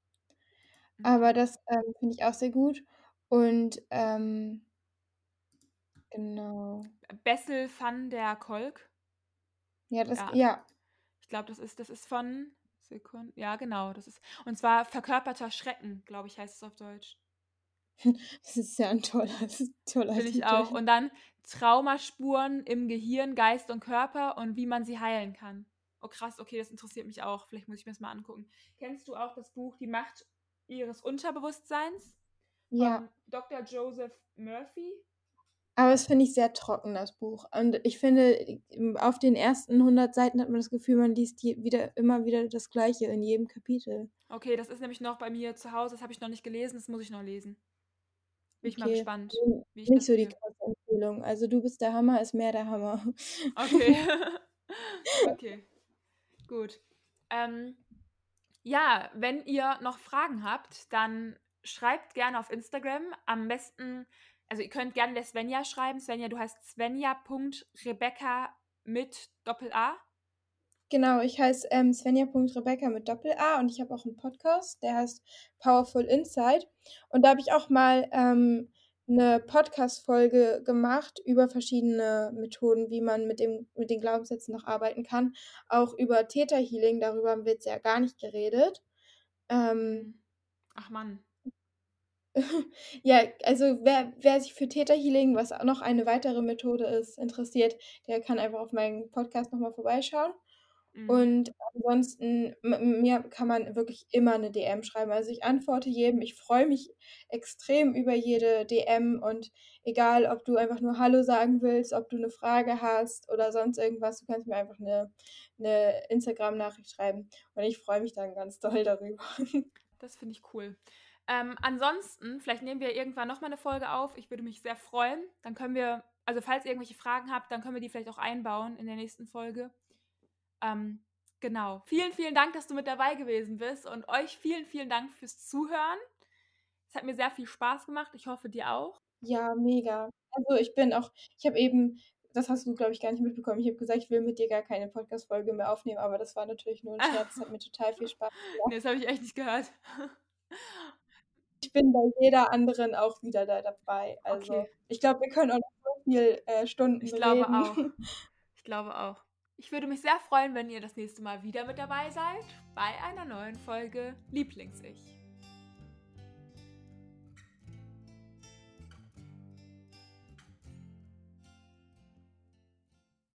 Aber mhm. das ähm, finde ich auch sehr gut. Und ähm, genau. Bessel van der Kolk. Ja, das, ja. ja. Ich glaube, das ist, das ist von Sekunden. Ja, genau. Das ist. Und zwar verkörperter Schrecken, glaube ich, heißt es auf Deutsch. Das ist ja ein toller, toller Finde ich auch. Und dann Traumaspuren im Gehirn, Geist und Körper und wie man sie heilen kann. Oh krass, okay, das interessiert mich auch. Vielleicht muss ich mir das mal angucken. Kennst du auch das Buch Die Macht ihres Unterbewusstseins? Ja. Dr. Joseph Murphy. Aber es finde ich sehr trocken, das Buch. Und ich finde, auf den ersten 100 Seiten hat man das Gefühl, man liest wieder, immer wieder das Gleiche in jedem Kapitel. Okay, das ist nämlich noch bei mir zu Hause, das habe ich noch nicht gelesen, das muss ich noch lesen. Bin ich mal gespannt, wie ich nicht so die krasse Empfehlung. Also du bist der Hammer, ist mehr der Hammer. Okay. okay. Gut. Ähm, ja, wenn ihr noch Fragen habt, dann schreibt gerne auf Instagram. Am besten, also ihr könnt gerne der Svenja schreiben. Svenja, du heißt Svenja.rebecca mit Doppel-A. Genau, ich heiße ähm, Svenja.rebecca mit Doppel-A und ich habe auch einen Podcast, der heißt Powerful Insight. Und da habe ich auch mal ähm, eine Podcast-Folge gemacht über verschiedene Methoden, wie man mit, dem, mit den Glaubenssätzen noch arbeiten kann. Auch über Täterhealing, darüber haben wir jetzt ja gar nicht geredet. Ähm, Ach Mann. ja, also wer, wer sich für Täterhealing, was auch noch eine weitere Methode ist, interessiert, der kann einfach auf meinen Podcast nochmal vorbeischauen. Mhm. Und ansonsten, m- mir kann man wirklich immer eine DM schreiben. Also ich antworte jedem. Ich freue mich extrem über jede DM und egal, ob du einfach nur Hallo sagen willst, ob du eine Frage hast oder sonst irgendwas, du kannst mir einfach eine, eine Instagram-Nachricht schreiben. Und ich freue mich dann ganz doll darüber. Das finde ich cool. Ähm, ansonsten, vielleicht nehmen wir irgendwann nochmal eine Folge auf. Ich würde mich sehr freuen. Dann können wir, also falls ihr irgendwelche Fragen habt, dann können wir die vielleicht auch einbauen in der nächsten Folge. Ähm, genau. Vielen, vielen Dank, dass du mit dabei gewesen bist und euch vielen, vielen Dank fürs Zuhören. Es hat mir sehr viel Spaß gemacht. Ich hoffe, dir auch. Ja, mega. Also ich bin auch, ich habe eben, das hast du, glaube ich, gar nicht mitbekommen. Ich habe gesagt, ich will mit dir gar keine Podcast-Folge mehr aufnehmen, aber das war natürlich nur ein Scherz. Das hat mir total viel Spaß gemacht. Nee, das habe ich echt nicht gehört. Ich bin bei jeder anderen auch wieder da dabei. Also Okay. ich glaube, wir können auch noch so viel äh, Stunden Ich reden. glaube auch. Ich glaube auch. Ich würde mich sehr freuen, wenn ihr das nächste Mal wieder mit dabei seid bei einer neuen Folge Lieblings-Ich.